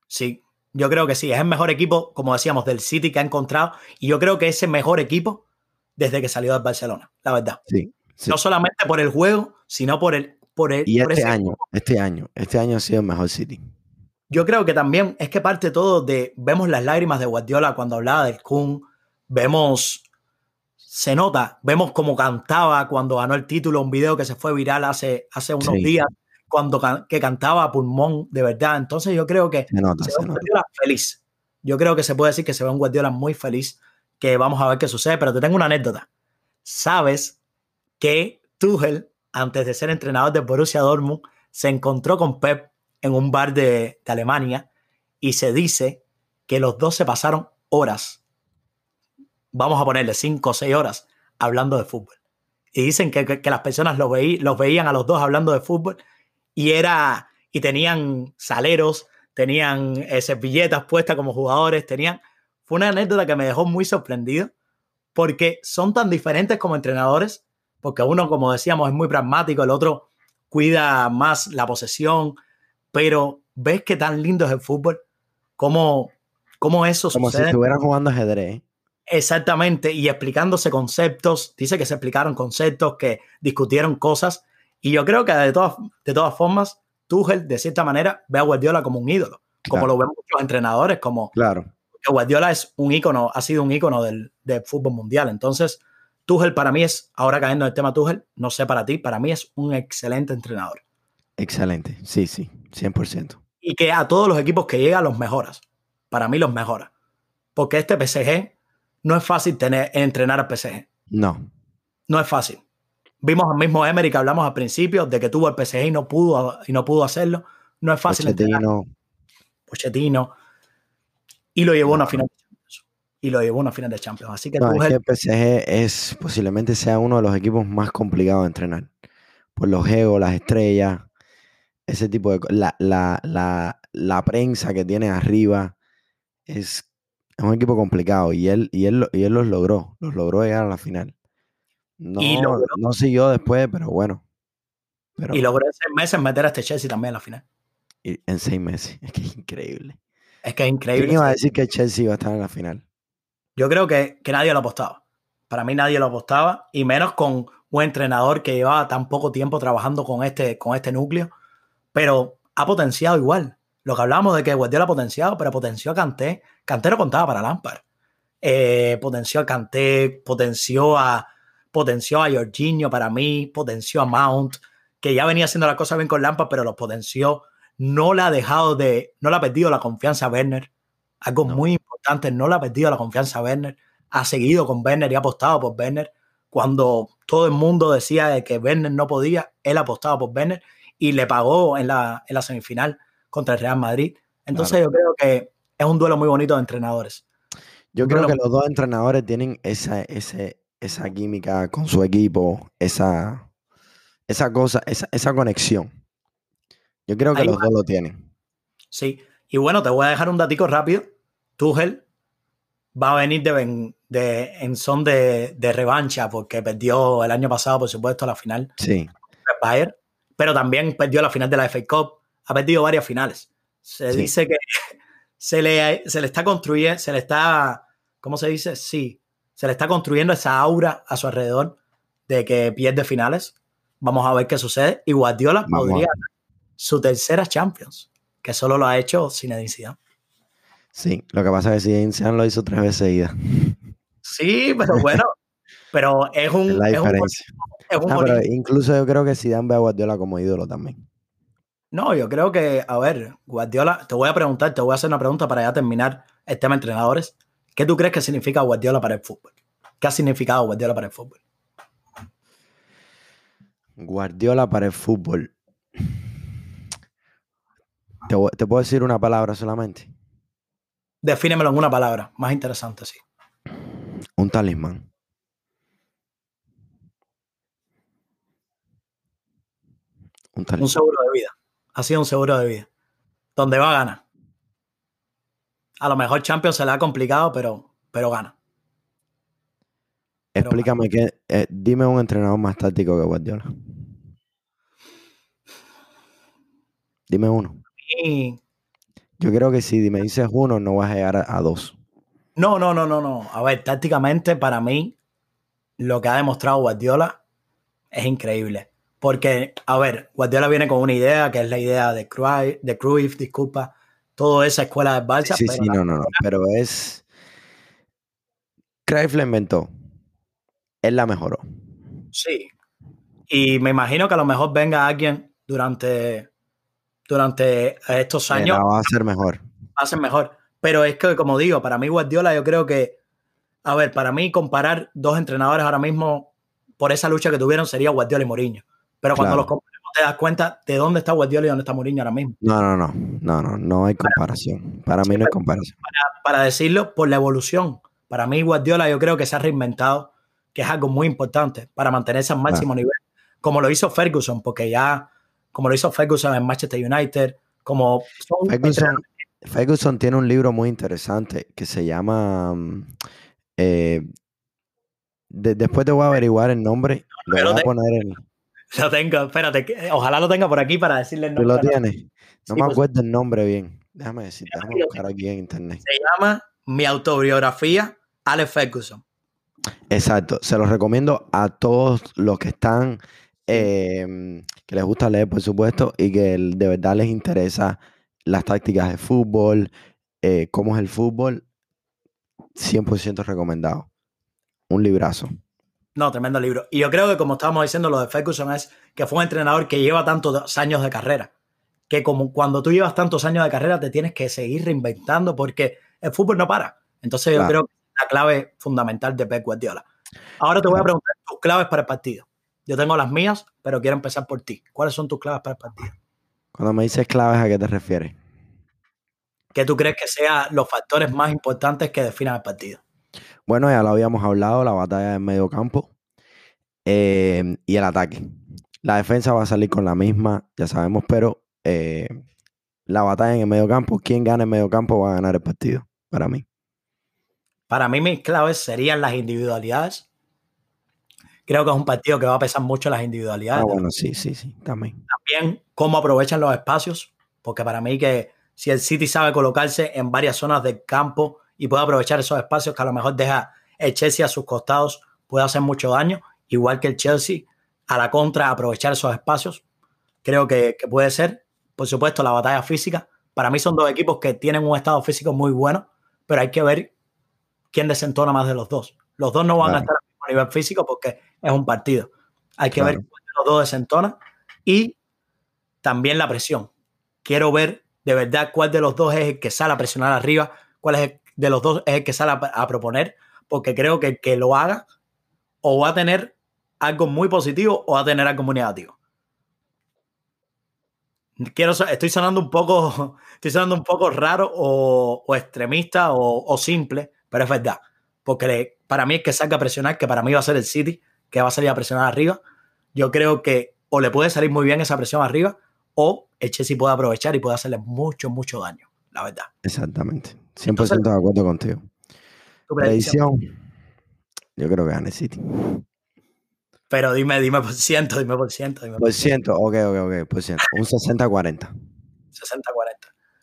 Sí, yo creo que sí. Es el mejor equipo, como decíamos, del City que ha encontrado. Y yo creo que es el mejor equipo desde que salió del Barcelona, la verdad. Sí. No solamente por el juego, sino por el. Por el y este año, este año, este año ha sido el mejor City. Yo creo que también es que parte todo de. Vemos las lágrimas de Guardiola cuando hablaba del Kun. Vemos. Se nota, vemos cómo cantaba cuando ganó el título, un video que se fue viral hace, hace unos días cuando que cantaba pulmón de verdad. Entonces yo creo que se, nota, ve un Guardiola feliz. Yo creo que se puede decir que se ve un Guardiola muy feliz, que vamos a ver qué sucede, pero te tengo una anécdota. Sabes que Tuchel, antes de ser entrenador de Borussia Dortmund, se encontró con Pep en un bar de, de Alemania y se dice que los dos se pasaron horas, vamos a ponerle cinco o seis horas, hablando de fútbol. Y dicen que, que, que las personas los, veí, los veían a los dos hablando de fútbol y era y tenían saleros, tenían eh, servilletas puestas como jugadores, tenían fue una anécdota que me dejó muy sorprendido porque son tan diferentes como entrenadores, porque uno como decíamos es muy pragmático, el otro cuida más la posesión, pero ves que tan lindo es el fútbol, cómo, cómo eso como si estuvieran jugando ajedrez. Exactamente, y explicándose conceptos, dice que se explicaron conceptos, que discutieron cosas, y yo creo que de todas, de todas formas, Tuchel, de cierta manera, ve a Guardiola como un ídolo, como lo ven muchos entrenadores, como claro. Guardiola es un ícono, ha sido un ícono del, del, fútbol mundial. Entonces, Tuchel para mí es, ahora cayendo en el tema Tuchel, no sé para ti, para mí es un excelente entrenador. Excelente, sí, sí, 100%. Y que a todos los equipos que llega los mejoras. Para mí los mejora. Porque este PSG no es fácil tener, entrenar al PSG. No. No es fácil. Vimos al mismo Emery que hablamos al principio, de que tuvo el PSG y no pudo, y no pudo hacerlo. No es fácil. Pochettino. Pochettino. Y lo llevó a una final de Champions. Y lo llevó a una final de Champions. Así que, no, es que el PSG es posiblemente sea uno de los equipos más complicados de entrenar. Por los egos, las estrellas, ese tipo de la, la, la, la prensa que tiene arriba. Es, es un equipo complicado. Y él, y, él, y él los logró. Los logró llegar a la final. No, y logró, no siguió después, pero bueno. Pero, y logró en seis meses meter a este Chelsea también en la final. y en seis meses. [LAUGHS] Es que es increíble. Es que es increíble. ¿Quién iba a decir que Chelsea iba a estar en la final? Yo creo que, que nadie lo apostaba. Para mí nadie lo apostaba. Y menos con un entrenador que llevaba tan poco tiempo trabajando con este, con este núcleo. Pero ha potenciado igual. Lo que hablábamos de que Guardiola ha potenciado, pero potenció a Kanté. Kanté no contaba para Lampard. Eh, potenció a Kanté, potenció a, potenció a Jorginho para mí, potenció a Mount, que ya venía haciendo las cosas bien con Lampard, pero los potenció. No le ha dejado de, no le ha perdido la confianza a Werner. Algo no. muy importante, no le ha perdido la confianza a Werner. Ha seguido con Werner y ha apostado por Werner. Cuando todo el mundo decía que Werner no podía, él apostaba por Werner y le pagó en la, en la semifinal contra el Real Madrid. Entonces claro. yo creo que es un duelo muy bonito de entrenadores. Yo creo que los dos entrenadores tienen esa, ese, esa química con su equipo, esa, esa cosa, esa, esa conexión. Yo creo que Ahí los va. dos lo tienen. Sí, y bueno, te voy a dejar un datico rápido. Tuchel va a venir de, de en son de, de, revancha porque perdió el año pasado, por supuesto, la final sí. Bayern, pero también perdió la final de la FA Cup. Ha perdido varias finales. Se sí. dice que se le, se le está construyendo, se le está, ¿cómo se dice? Sí, se le está construyendo esa aura a su alrededor de que pierde finales. Vamos a ver qué sucede. Y Guardiola Vamos. podría su tercera Champions, que solo lo ha hecho Zinedine Zidane. Sí, lo que pasa es que Zinedine Zidane lo hizo tres veces seguidas. Sí, pero bueno, pero es un... [LAUGHS] La es diferencia. un, es un no, pero incluso yo creo que Zidane ve a Guardiola como ídolo también. No, yo creo que, a ver, Guardiola, te voy a preguntar, te voy a hacer una pregunta para ya terminar el tema de entrenadores. ¿Qué tú crees que significa Guardiola para el fútbol? ¿Qué ha significado Guardiola para el fútbol? Guardiola para el fútbol. ¿Te, te puedo decir una palabra solamente? Defínemelo en una palabra, más interesante, sí. Un talismán. Un, un seguro de vida. Ha sido un seguro de vida. Donde va a ganar. A lo mejor Champions se le ha complicado, pero, pero gana. Explícame que, eh, dime un entrenador más táctico que Guardiola. Dime uno. Yo creo que si me dices uno, no vas a llegar a, dos. No, no, no, no, no. A ver, tácticamente para mí, lo que ha demostrado Guardiola es increíble. Porque, a ver, Guardiola viene con una idea que es la idea de Cruyff, de Cruyff disculpa, toda esa escuela de Barça. Sí, sí, no, no, no, pero es... Cruyff la inventó. Él la mejoró. Sí. Y me imagino que a lo mejor venga alguien durante durante estos años. va a ser mejor. Va a ser mejor. Pero es que, como digo, para mí Guardiola yo creo que, a ver, para mí comparar dos entrenadores ahora mismo por esa lucha que tuvieron sería Guardiola y Mourinho. Pero cuando los comparamos te das cuenta de dónde está Guardiola y dónde está Mourinho ahora mismo. No, no, no, no, no, no hay comparación. Para, mí no hay comparación. Para, decirlo, por la evolución. Para mí Guardiola yo creo que se ha reinventado, que es algo muy importante para mantenerse al máximo nivel, como lo hizo Ferguson, porque ya como lo hizo Ferguson en Manchester United, como Ferguson, tiene un libro muy interesante que se llama eh, después te voy a averiguar el nombre. Lo voy a poner en. [LAUGHS] Lo tengo, espérate, ojalá lo tenga por aquí para decirle el nombre. ¿Tú lo tienes? No me pues acuerdo el nombre bien. Déjame decir, déjame buscar aquí en internet. Se llama Mi autobiografía, Alex Ferguson. Exacto, se los recomiendo a todos los que están Em, que les gusta leer, por supuesto, y que de verdad les interesa las tácticas de fútbol, eh, cómo es el fútbol, 100% recomendado. Un librazo. No, tremendo libro. Y yo creo que, como estábamos diciendo, lo de Ferguson es que fue un entrenador que lleva tantos años de carrera. Que como cuando tú llevas tantos años de carrera, te tienes que seguir reinventando porque el fútbol no para. Entonces, yo creo que es la clave fundamental de Pep Guardiola. Ahora te voy a preguntar tus claves para el partido. Yo tengo las mías, pero quiero empezar por ti. ¿Cuáles son tus claves para el partido? Cuando me dices claves, ¿a qué te refieres? ¿Qué tú crees que sean los factores más importantes que definan el partido? Bueno, ya lo habíamos hablado, la batalla del medio campo eh, y el ataque. La defensa va a salir con la misma, ya sabemos, pero eh, la batalla en el medio campo, quien gane el medio campo va a ganar el partido, para mí. Para mí mis claves serían las individualidades Creo que es un partido que va a pesar mucho las individualidades. Ah, bueno, sí, sí, sí, también. También cómo aprovechan los espacios, porque para mí que si el City sabe colocarse en varias zonas del campo y puede aprovechar esos espacios que a lo mejor deja el Chelsea a sus costados, puede hacer mucho daño, igual que el Chelsea a la contra aprovechar esos espacios. Creo que, que puede ser, por supuesto, la batalla física. Para mí son dos equipos que tienen un estado físico muy bueno, pero hay que ver quién desentona más de los dos. Los dos no van a estar a nivel físico porque es un partido. Hay que ver cuál de los dos desentona y también la presión. Quiero ver de verdad cuál de los dos es el que sale a presionar arriba, cuál es de los dos es el que sale a, proponer, porque creo que que lo haga o va a tener algo muy positivo o va a tener algo muy negativo. Quiero, estoy sonando un poco, [LAUGHS] estoy sonando un poco raro o, extremista o, o, simple, pero es verdad. Porque para mí es que salga a presionar, que para mí va a ser el City, que va a salir a presionar arriba. Yo creo que o le puede salir muy bien esa presión arriba o el Chelsea puede aprovechar y puede hacerle mucho, mucho daño, la verdad. Exactamente. 100% de acuerdo contigo. Tu predicción. Yo creo que gane City. Pero dime, dime por ciento, dime por ciento. Dime por, ciento, ok, ok, ok, por ciento. Un 60-40. 60-40.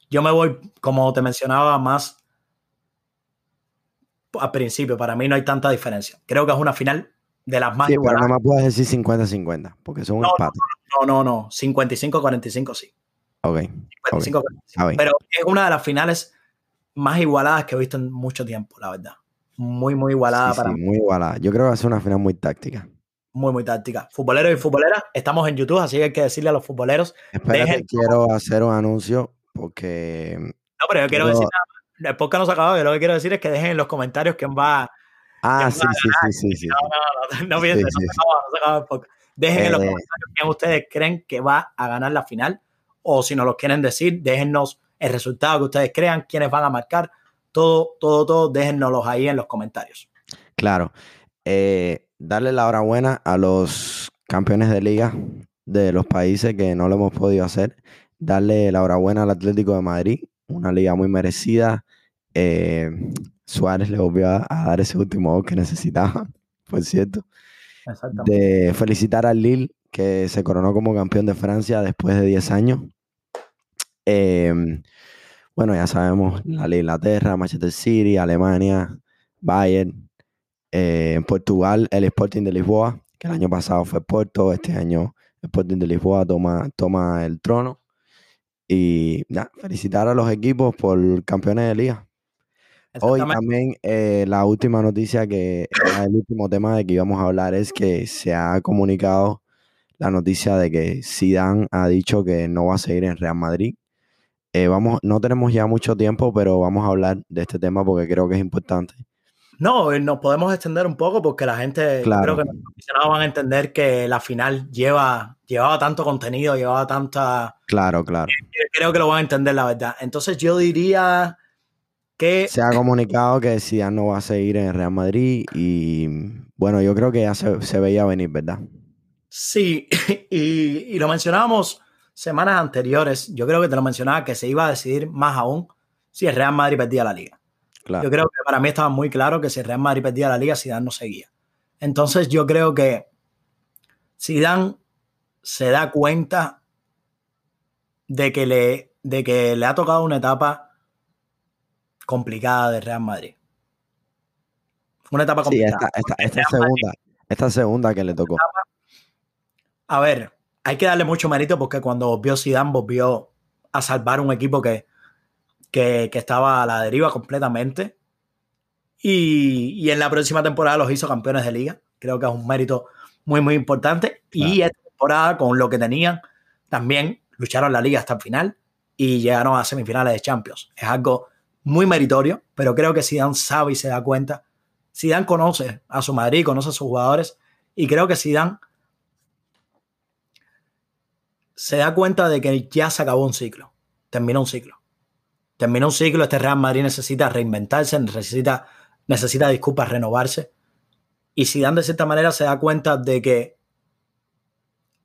Yo me voy, como te mencionaba, más al principio. Para mí no hay tanta diferencia. Creo que es una final de las más Sí, pero no me puedes decir 50-50, porque son un empate. No, no, no, 55-45 sí. Ok. 55, Pero es una de las finales más igualadas que he visto en mucho tiempo, la verdad. Muy, muy igualada para sí, Muy igualada. Yo creo que va a ser una final muy táctica. Muy, muy táctica. Futboleros y futboleras, estamos en YouTube, así que hay que decirle a los futboleros. Espérate, quiero hacer un anuncio porque. No, pero yo quiero decir nada. El podcast no se ha acabado. Yo lo que quiero decir es que dejen en los comentarios quién va Ah, sí, sí, sí, sí, No, no, no, no piensen, no, se acaba, no se Dejen en los eh, comentarios quién ustedes creen que va a ganar la final o si nos lo quieren decir, déjennos el resultado que ustedes crean, quiénes van a marcar, todo, todo, todo, déjennoslos ahí en los comentarios. Claro. Eh, darle la hora buena a los campeones de liga de los países que no lo hemos podido hacer. Darle la enhorabuena al Atlético de Madrid, una liga muy merecida. Eh, Suárez le volvió a, dar ese último gol que necesitaba, [LAUGHS] por cierto. De felicitar al Lille, que se coronó como campeón de Francia después de 10 años. Em, bueno, ya sabemos, la Inglaterra, Manchester City, Alemania, Bayern, eh, en Portugal, el Sporting de Lisboa, que el año pasado fue Porto, este año el Sporting de Lisboa toma, toma el trono. Y felicitar a los equipos por campeones de liga. Hoy también eh, la última noticia que el último tema de que íbamos a hablar es que se ha comunicado la noticia de que Zidane ha dicho que no va a seguir en Real Madrid. Eh, vamos, no tenemos ya mucho tiempo, pero vamos a hablar de este tema porque creo que es importante. No, eh, nos podemos extender un poco porque la gente, creo que los aficionados van a entender que la final lleva, llevaba tanto contenido, llevaba tanta... Claro, claro. Creo que lo van a entender, la verdad. Entonces yo diría que... Se ha comunicado que Zidane no va a seguir en Real Madrid y bueno, yo creo que ya se, veía venir, ¿verdad? Sí, [LAUGHS] y, y lo mencionábamos semanas anteriores. Yo creo que te lo mencionaba que se iba a decidir más aún si el Real Madrid perdía la liga. Yo creo que para mí estaba muy claro que si Real Madrid perdía la liga, Zidane no seguía. Entonces yo creo que Zidane se da cuenta de que le, de que le ha tocado una etapa complicada de Real Madrid. Una etapa complicada. esta, segunda, esta segunda que le tocó. A ver, hay que darle mucho mérito porque cuando volvió Zidane volvió a salvar un equipo que que, estaba a la deriva completamente. Y, en la próxima temporada los hizo campeones de liga. Creo que es un mérito muy, muy importante. Y esta temporada, con lo que tenían, también lucharon la liga hasta el final y llegaron a semifinales de Champions. Es algo muy meritorio, pero creo que Zidane sabe y se da cuenta. Zidane conoce a su Madrid, conoce a sus jugadores y creo que Zidane se da cuenta de que ya se acabó un ciclo, terminó un ciclo terminó un ciclo, este Real Madrid necesita reinventarse, necesita, necesita disculpas, renovarse. Y Zidane de cierta manera se da cuenta de que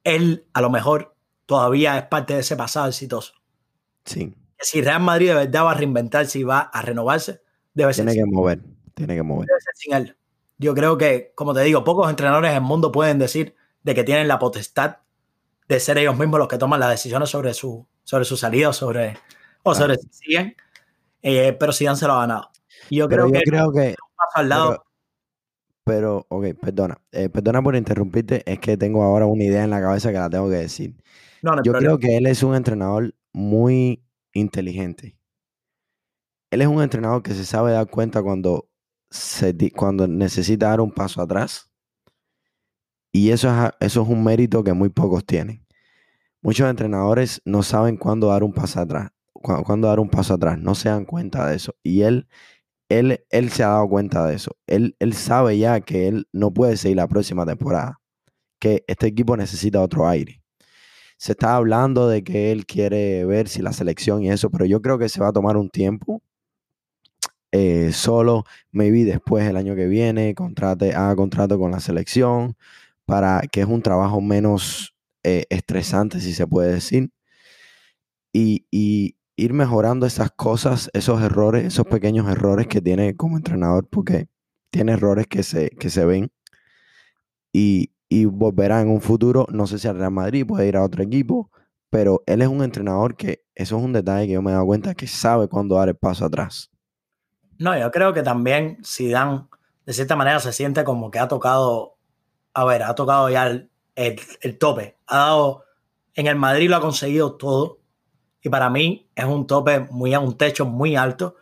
él a lo mejor todavía es parte de ese pasado exitoso. Sí. Si Real Madrid de verdad va a reinventarse y va a renovarse, debe ser. Tiene que mover, tiene que mover. Debe ser sin él. Yo creo que, como te digo, pocos entrenadores en el mundo pueden decir de que tienen la potestad de ser ellos mismos los que toman las decisiones sobre su, sobre su salida, sobre, o sea, siguen, eh, pero Zidane se lo ha ganado. yo creo que, creo que al lado. Pero, ok, perdona. Eh, perdona por interrumpirte, es que tengo ahora una idea en la cabeza que la tengo que decir. yo creo que él es un entrenador muy inteligente. Él es un entrenador que se sabe dar cuenta cuando, se, cuando necesita dar un paso atrás. Y eso es, eso es un mérito que muy pocos tienen. Muchos entrenadores no saben cuándo dar un paso atrás cuando dar un paso atrás, no se dan cuenta de eso. Y él, él, él se ha dado cuenta de eso. Él, él sabe ya que él no puede seguir la próxima temporada, que este equipo necesita otro aire. Se está hablando de que él quiere ver si la selección y eso, pero yo creo que se va a tomar un tiempo. Eh, solo, maybe después el año que viene, contrate, haga contrato con la selección para que es un trabajo menos eh, estresante, si se puede decir. Y, y, ir mejorando esas cosas, esos errores, esos pequeños errores que tiene como entrenador, porque tiene errores que se, que se ven y, y volverá en un futuro, no sé si al Real Madrid puede ir a otro equipo, pero él es un entrenador que eso es un detalle que yo me he dado cuenta que sabe cuándo dar el paso atrás. No, yo creo que también Zidane de cierta manera se siente como que ha tocado, a ver, ha tocado ya el, el tope, ha dado, en el Madrid lo ha conseguido todo, y para mí es un tope, muy, un techo muy alto,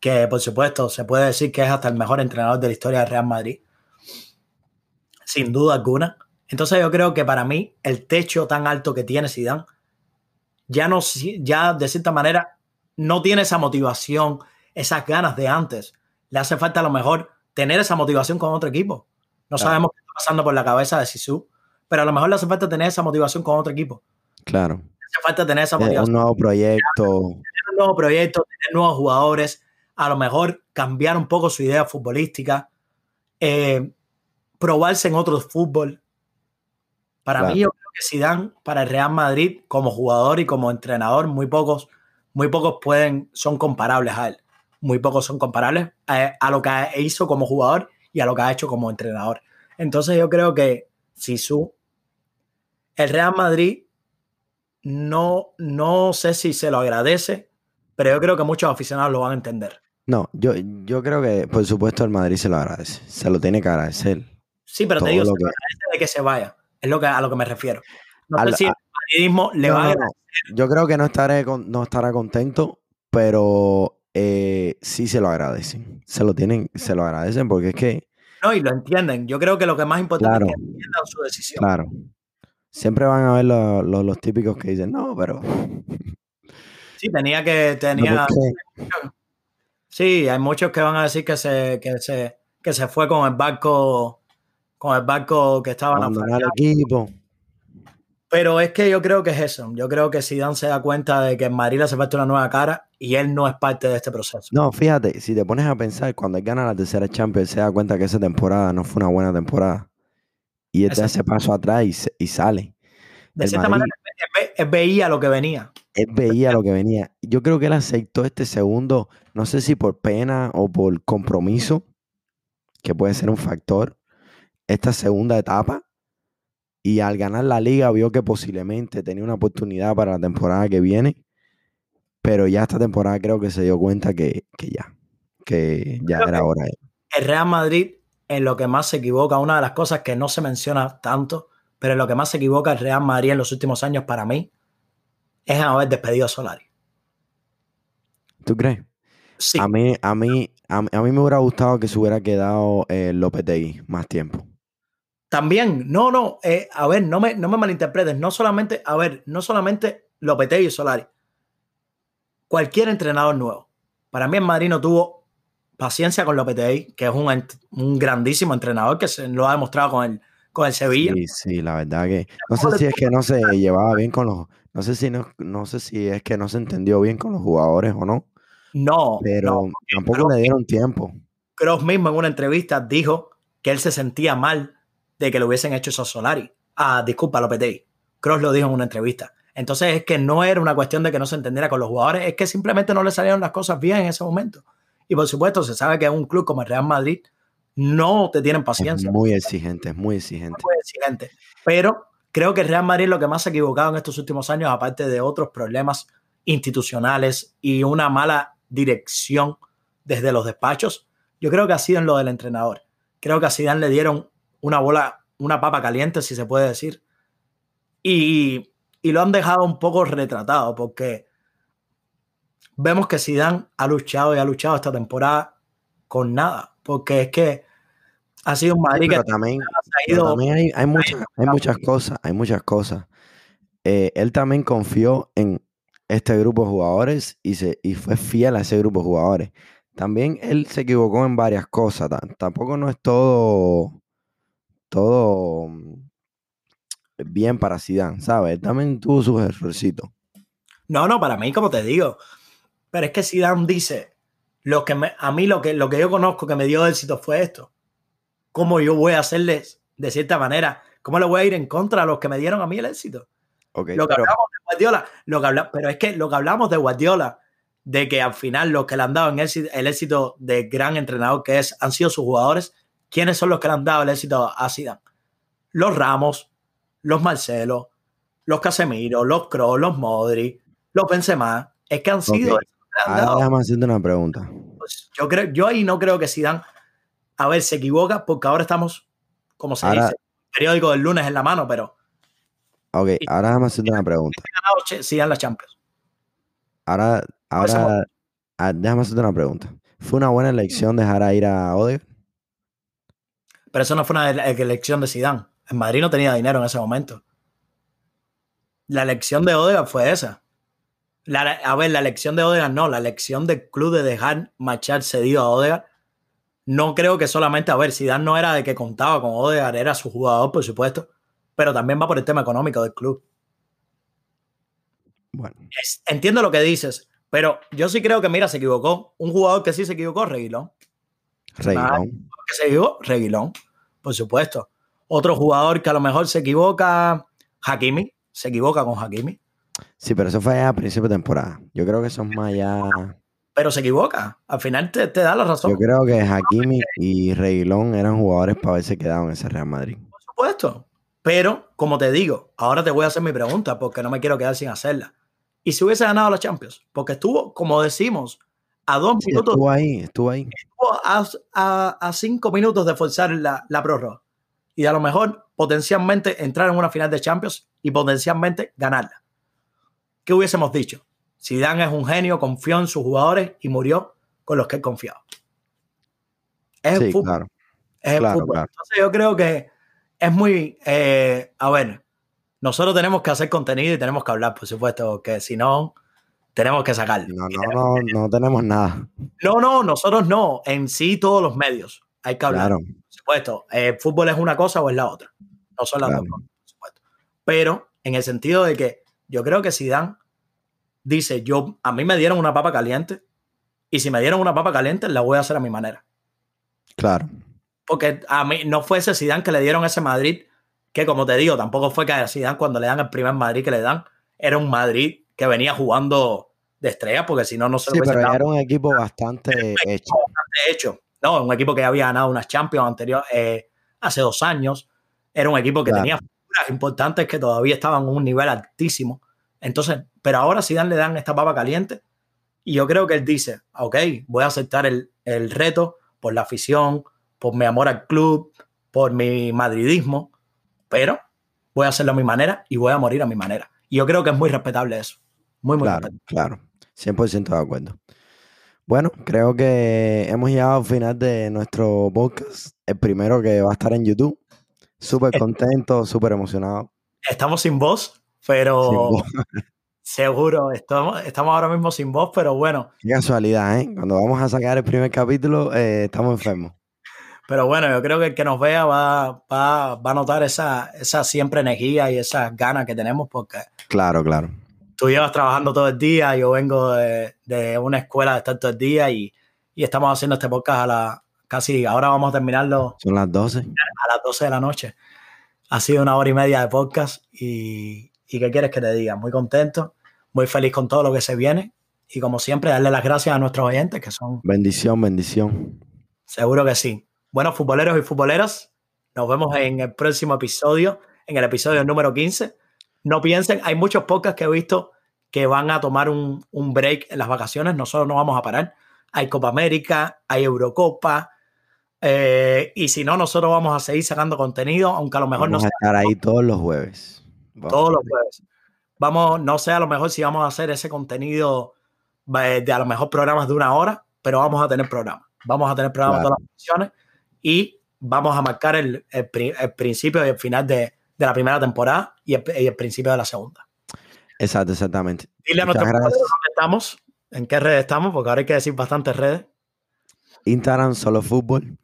que por supuesto se puede decir que es hasta el mejor entrenador de la historia del Real Madrid. Sin duda alguna. Entonces yo creo que para mí el techo tan alto que tiene Zidane ya no ya de cierta manera no tiene esa motivación, esas ganas de antes. Le hace falta a lo mejor tener esa motivación con otro equipo. No sabemos qué pasando por la cabeza de Sisu, pero a lo mejor le hace falta tener esa motivación con otro equipo. Claro hace falta tener esa motivación. Un nuevo proyecto. Tener un nuevo proyecto, tener nuevos jugadores, a lo mejor cambiar un poco su idea futbolística, eh, probarse en otro fútbol. Para mí, yo creo que Zidane, para el Real Madrid, como jugador y como entrenador, muy pocos, muy pocos pueden, son comparables a él. Muy pocos son comparables a, lo que hizo como jugador y a lo que ha hecho como entrenador. Entonces yo creo que su el Real Madrid, no, no sé si se lo agradece, pero yo creo que muchos aficionados lo van a entender. No, yo, yo creo que por supuesto el Madrid se lo agradece, se lo tiene que agradecer. Sí, pero te digo, se agradece de que se vaya, es lo que, a lo que me refiero. No sé si el madridismo le va a Yo creo que no estaré no estará contento, pero eh, sí se lo agradecen. Se lo tienen, se lo agradecen porque es que. No, y lo entienden. Yo creo que lo que más importante es que entiendan su decisión. Claro. Siempre van a ver los típicos que dicen, no, pero. Sí, tenía que. Tenía, Sí, hay muchos que van a decir que se, que se, que se fue con el barco, con el barco que estaba en el equipo. Pero es que yo creo que es eso. Yo creo que Zidane se da cuenta de que en Madrid le hace falta una nueva cara y él no es parte de este proceso. No, fíjate, si te pones a pensar, cuando él gana la tercera Champions, se da cuenta que esa temporada no fue una buena temporada. Y él ese paso atrás y, sale. De cierta manera, él veía lo que venía. Él veía lo que venía. Yo creo que él aceptó este segundo, no sé si por pena o por compromiso, que puede ser un factor, esta segunda etapa. Y al ganar la liga vio que posiblemente tenía una oportunidad para la temporada que viene. Pero ya esta temporada creo que se dio cuenta que, ya, que ya era hora. El Real Madrid, en lo que más se equivoca, una de las cosas que no se menciona tanto, pero en lo que más se equivoca el Real Madrid en los últimos años para mí, es haber despedido a Solari. ¿Tú crees? Sí. A mí, a mí, a, mí me hubiera gustado que se hubiera quedado eh, Lopetegui más tiempo. También, no, no, eh, a ver, no me, no me malinterpretes, no solamente, a ver, no solamente Lopetegui y Solari, cualquier entrenador nuevo. Para mí en Madrid no tuvo paciencia con Lopetegui, que es un, un grandísimo entrenador que se lo ha demostrado con el, con el Sevilla. Sí, sí, la verdad que no sé si es que no se llevaba bien con los no sé si no, no sé si es que no se entendió bien con los jugadores o no. No, pero tampoco le dieron tiempo. Cross mismo en una entrevista dijo que él se sentía mal de que lo hubiesen hecho esos Solari. Ah, disculpa, Lopetegui. Cross lo dijo en una entrevista. Entonces es que no era una cuestión de que no se entendiera con los jugadores, es que simplemente no le salieron las cosas bien en ese momento. Y por supuesto, se sabe que en un club como el Real Madrid no te tienen paciencia. Es muy exigente, es muy exigente. Muy exigente. Pero creo que el Real Madrid lo que más se ha equivocado en estos últimos años, aparte de otros problemas institucionales y una mala dirección desde los despachos, yo creo que ha sido en lo del entrenador. Creo que a Zidane le dieron una bola, una papa caliente, si se puede decir, y, y lo han dejado un poco retratado, porque vemos que Zidane ha luchado y ha luchado esta temporada con nada, porque es que ha sido un Madrid que también, hay, muchas, hay muchas cosas, hay muchas cosas. Eh, él también confió en este grupo de jugadores y, se, y fue fiel a ese grupo de jugadores. También él se equivocó en varias cosas. Tampoco no es todo, todo bien para Zidane, ¿sabes? También tuvo sus errorcitos. No, no, para mí, como te digo. Pero es que Zidane dice, lo que a mí lo que, lo que yo conozco que me dio éxito fue esto. ¿Cómo yo voy a hacerles, de cierta manera, cómo le voy a ir en contra a los que me dieron a mí el éxito? lo que hablamos de Guardiola, lo que pero es que lo que hablamos de Guardiola, de que al final los que le han dado el éxito, el éxito de gran entrenador que es, han sido sus jugadores, ¿quiénes son los que le han dado el éxito a Zidane? Los Ramos, los Marcelo, los Casemiro, los Kroos, los Modri, los Benzema, es que han sido... Ahora déjame hacerte una pregunta. Pues yo, creo, yo ahí no creo que Zidane a ver, se equivoca porque ahora estamos, como se dice, periódico del lunes en la mano, pero. Ok, ahora déjame hacerte una pregunta. En la Champions. Ahora, ahora ah, déjame hacerte una pregunta. ¿Fue una buena elección dejar a ir a Odegaard? Pero eso no fue una elección de Zidane. En Madrid no tenía dinero en ese momento. La elección de Odegaard fue esa. a ver, la elección de Odegaard no, la elección del club de dejar marchar cedido a Odegaard no creo que solamente, a ver, Zidane no era de que contaba con Odegaard, era su jugador, por supuesto, pero también va por el tema económico del club. Bueno. entiendo lo que dices, pero yo sí creo que, mira, se equivocó. Un jugador que sí se equivocó, Reguilón. Reguilón. Que se equivocó, Reguilón, por supuesto. Otro jugador que a lo mejor se equivoca, Hakimi, se equivoca con Hakimi. Sí, pero eso fue a principio de temporada. Yo creo que son más ya. Pero se equivoca. Al final te, da la razón. Yo creo que Hakimi y Reguilón eran jugadores para haberse quedado en ese Real Madrid. Por supuesto. Pero, como te digo, ahora te voy a hacer mi pregunta porque no me quiero quedar sin hacerla. ¿Y si hubiese ganado la Champions? Porque estuvo, como decimos, a dos minutos. Estuvo ahí, estuvo ahí. A, cinco minutos de forzar la, la prórroga. Y a lo mejor potencialmente entrar en una final de Champions y potencialmente ganarla. ¿Qué hubiésemos dicho? Zidane es un genio, confió en sus jugadores y murió con los que él confiaba. Es el fútbol. Es el fútbol. Entonces yo creo que es muy... Eh, a ver, nosotros tenemos que hacer contenido y tenemos que hablar, por supuesto, que si no tenemos que sacarlo. No, no, no, no tenemos nada. No, no, nosotros no. En sí, todos los medios. Hay que hablar. Por supuesto. ¿El eh, fútbol es una cosa o es la otra? No son las dos por supuesto. Pero en el sentido de que yo creo que Zidane dice, yo, a mí me dieron una papa caliente y si me dieron una papa caliente, la voy a hacer a mi manera. Claro. Porque a mí no fue ese Zidane que le dieron ese Madrid, que como te digo, tampoco fue que a Zidane cuando le dan el primer Madrid que le dan, era un Madrid que venía jugando de estrellas, porque si no, no se lo Sí, pero era un equipo bastante hecho. hecho. No, un equipo que había ganado unas Champions anterior, eh, hace dos años. Era un equipo que tenía figuras importantes que todavía estaban en un nivel altísimo. Entonces, pero ahora sí le dan esta papa caliente. Y yo creo que él dice, ok, voy a aceptar el, el reto por la afición, por mi amor al club, por mi madridismo, pero voy a hacerlo a mi manera y voy a morir a mi manera. Y yo creo que es muy respetable eso. Muy, muy claro, Claro. 100% de acuerdo. Bueno, creo que hemos llegado al final de nuestro podcast, el primero que va a estar en YouTube. Súper eh. contento, súper emocionado. Estamos sin voz, pero [LAUGHS] seguro, estamos, estamos ahora mismo sin voz, pero bueno. Qué casualidad, ¿eh? Cuando vamos a sacar el primer capítulo, eh, estamos enfermos. Pero bueno, yo creo que el que nos vea va, va, va a notar esa, esa siempre energía y esas ganas que tenemos porque... Claro, claro tú llevas trabajando todo el día, yo vengo de, una escuela de estar todo el día y, estamos haciendo este podcast a la casi, ahora vamos a terminarlo. Son las 12. A las 12 de la noche. Ha sido una hora y media de podcast y, y ¿qué quieres que te diga? Muy contento, muy feliz con todo lo que se viene y como siempre darle las gracias a nuestros oyentes que son... Bendición, bendición. Seguro que sí. Bueno, futboleros y futboleras, nos vemos en el próximo episodio, en el episodio número 15 no piensen, hay muchos podcasts que he visto que van a tomar un, break en las vacaciones, nosotros no vamos a parar. Hay Copa América, hay Eurocopa, eh, y si no, nosotros vamos a seguir sacando contenido, aunque a lo mejor no sea. estar ahí todos los jueves. todos los jueves. Vamos, no sé a lo mejor si vamos a hacer ese contenido eh, de a lo mejor programas de una hora, pero vamos a tener programas. Vamos a tener programas todas las vacaciones y vamos a marcar el principio y el final de, de la primera temporada y el, principio de la segunda. Exacto, exactamente. Dile a nuestros dónde estamos, en qué redes estamos, porque ahora hay que decir bastantes redes. Instagram, solo fútbol.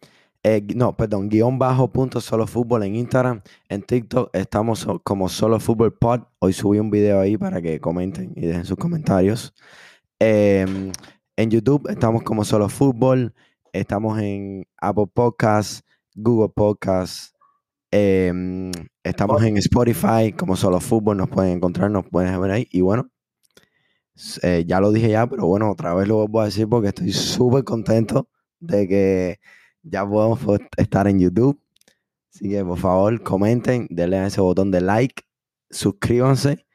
Eh, no, perdón, guion bajo punto solo fútbol en Instagram. En TikTok estamos como solo fútbol pod. Hoy subí un video ahí para que comenten y dejen sus comentarios. Em, en YouTube estamos como solo fútbol. Estamos en Apple Podcasts, Google Podcasts, Em, estamos en Spotify, como solo fútbol, nos pueden encontrar, nos pueden ver ahí. Y bueno, eh, ya lo dije ya, pero bueno, otra vez lo voy a decir porque estoy súper contento de que ya podemos estar en YouTube. Así que por favor, comenten, denle a ese botón de like, suscríbanse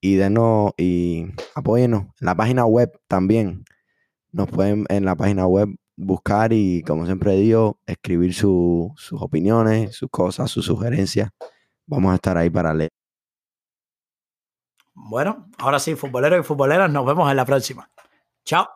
y denos y apóyennos. En la página web también. Nos pueden en la página web buscar y, como siempre digo, escribir sus opiniones, sus cosas, sus sugerencias. Vamos a estar ahí para leer. Bueno, ahora sí, futboleros y futboleras, nos vemos en la próxima. Chao.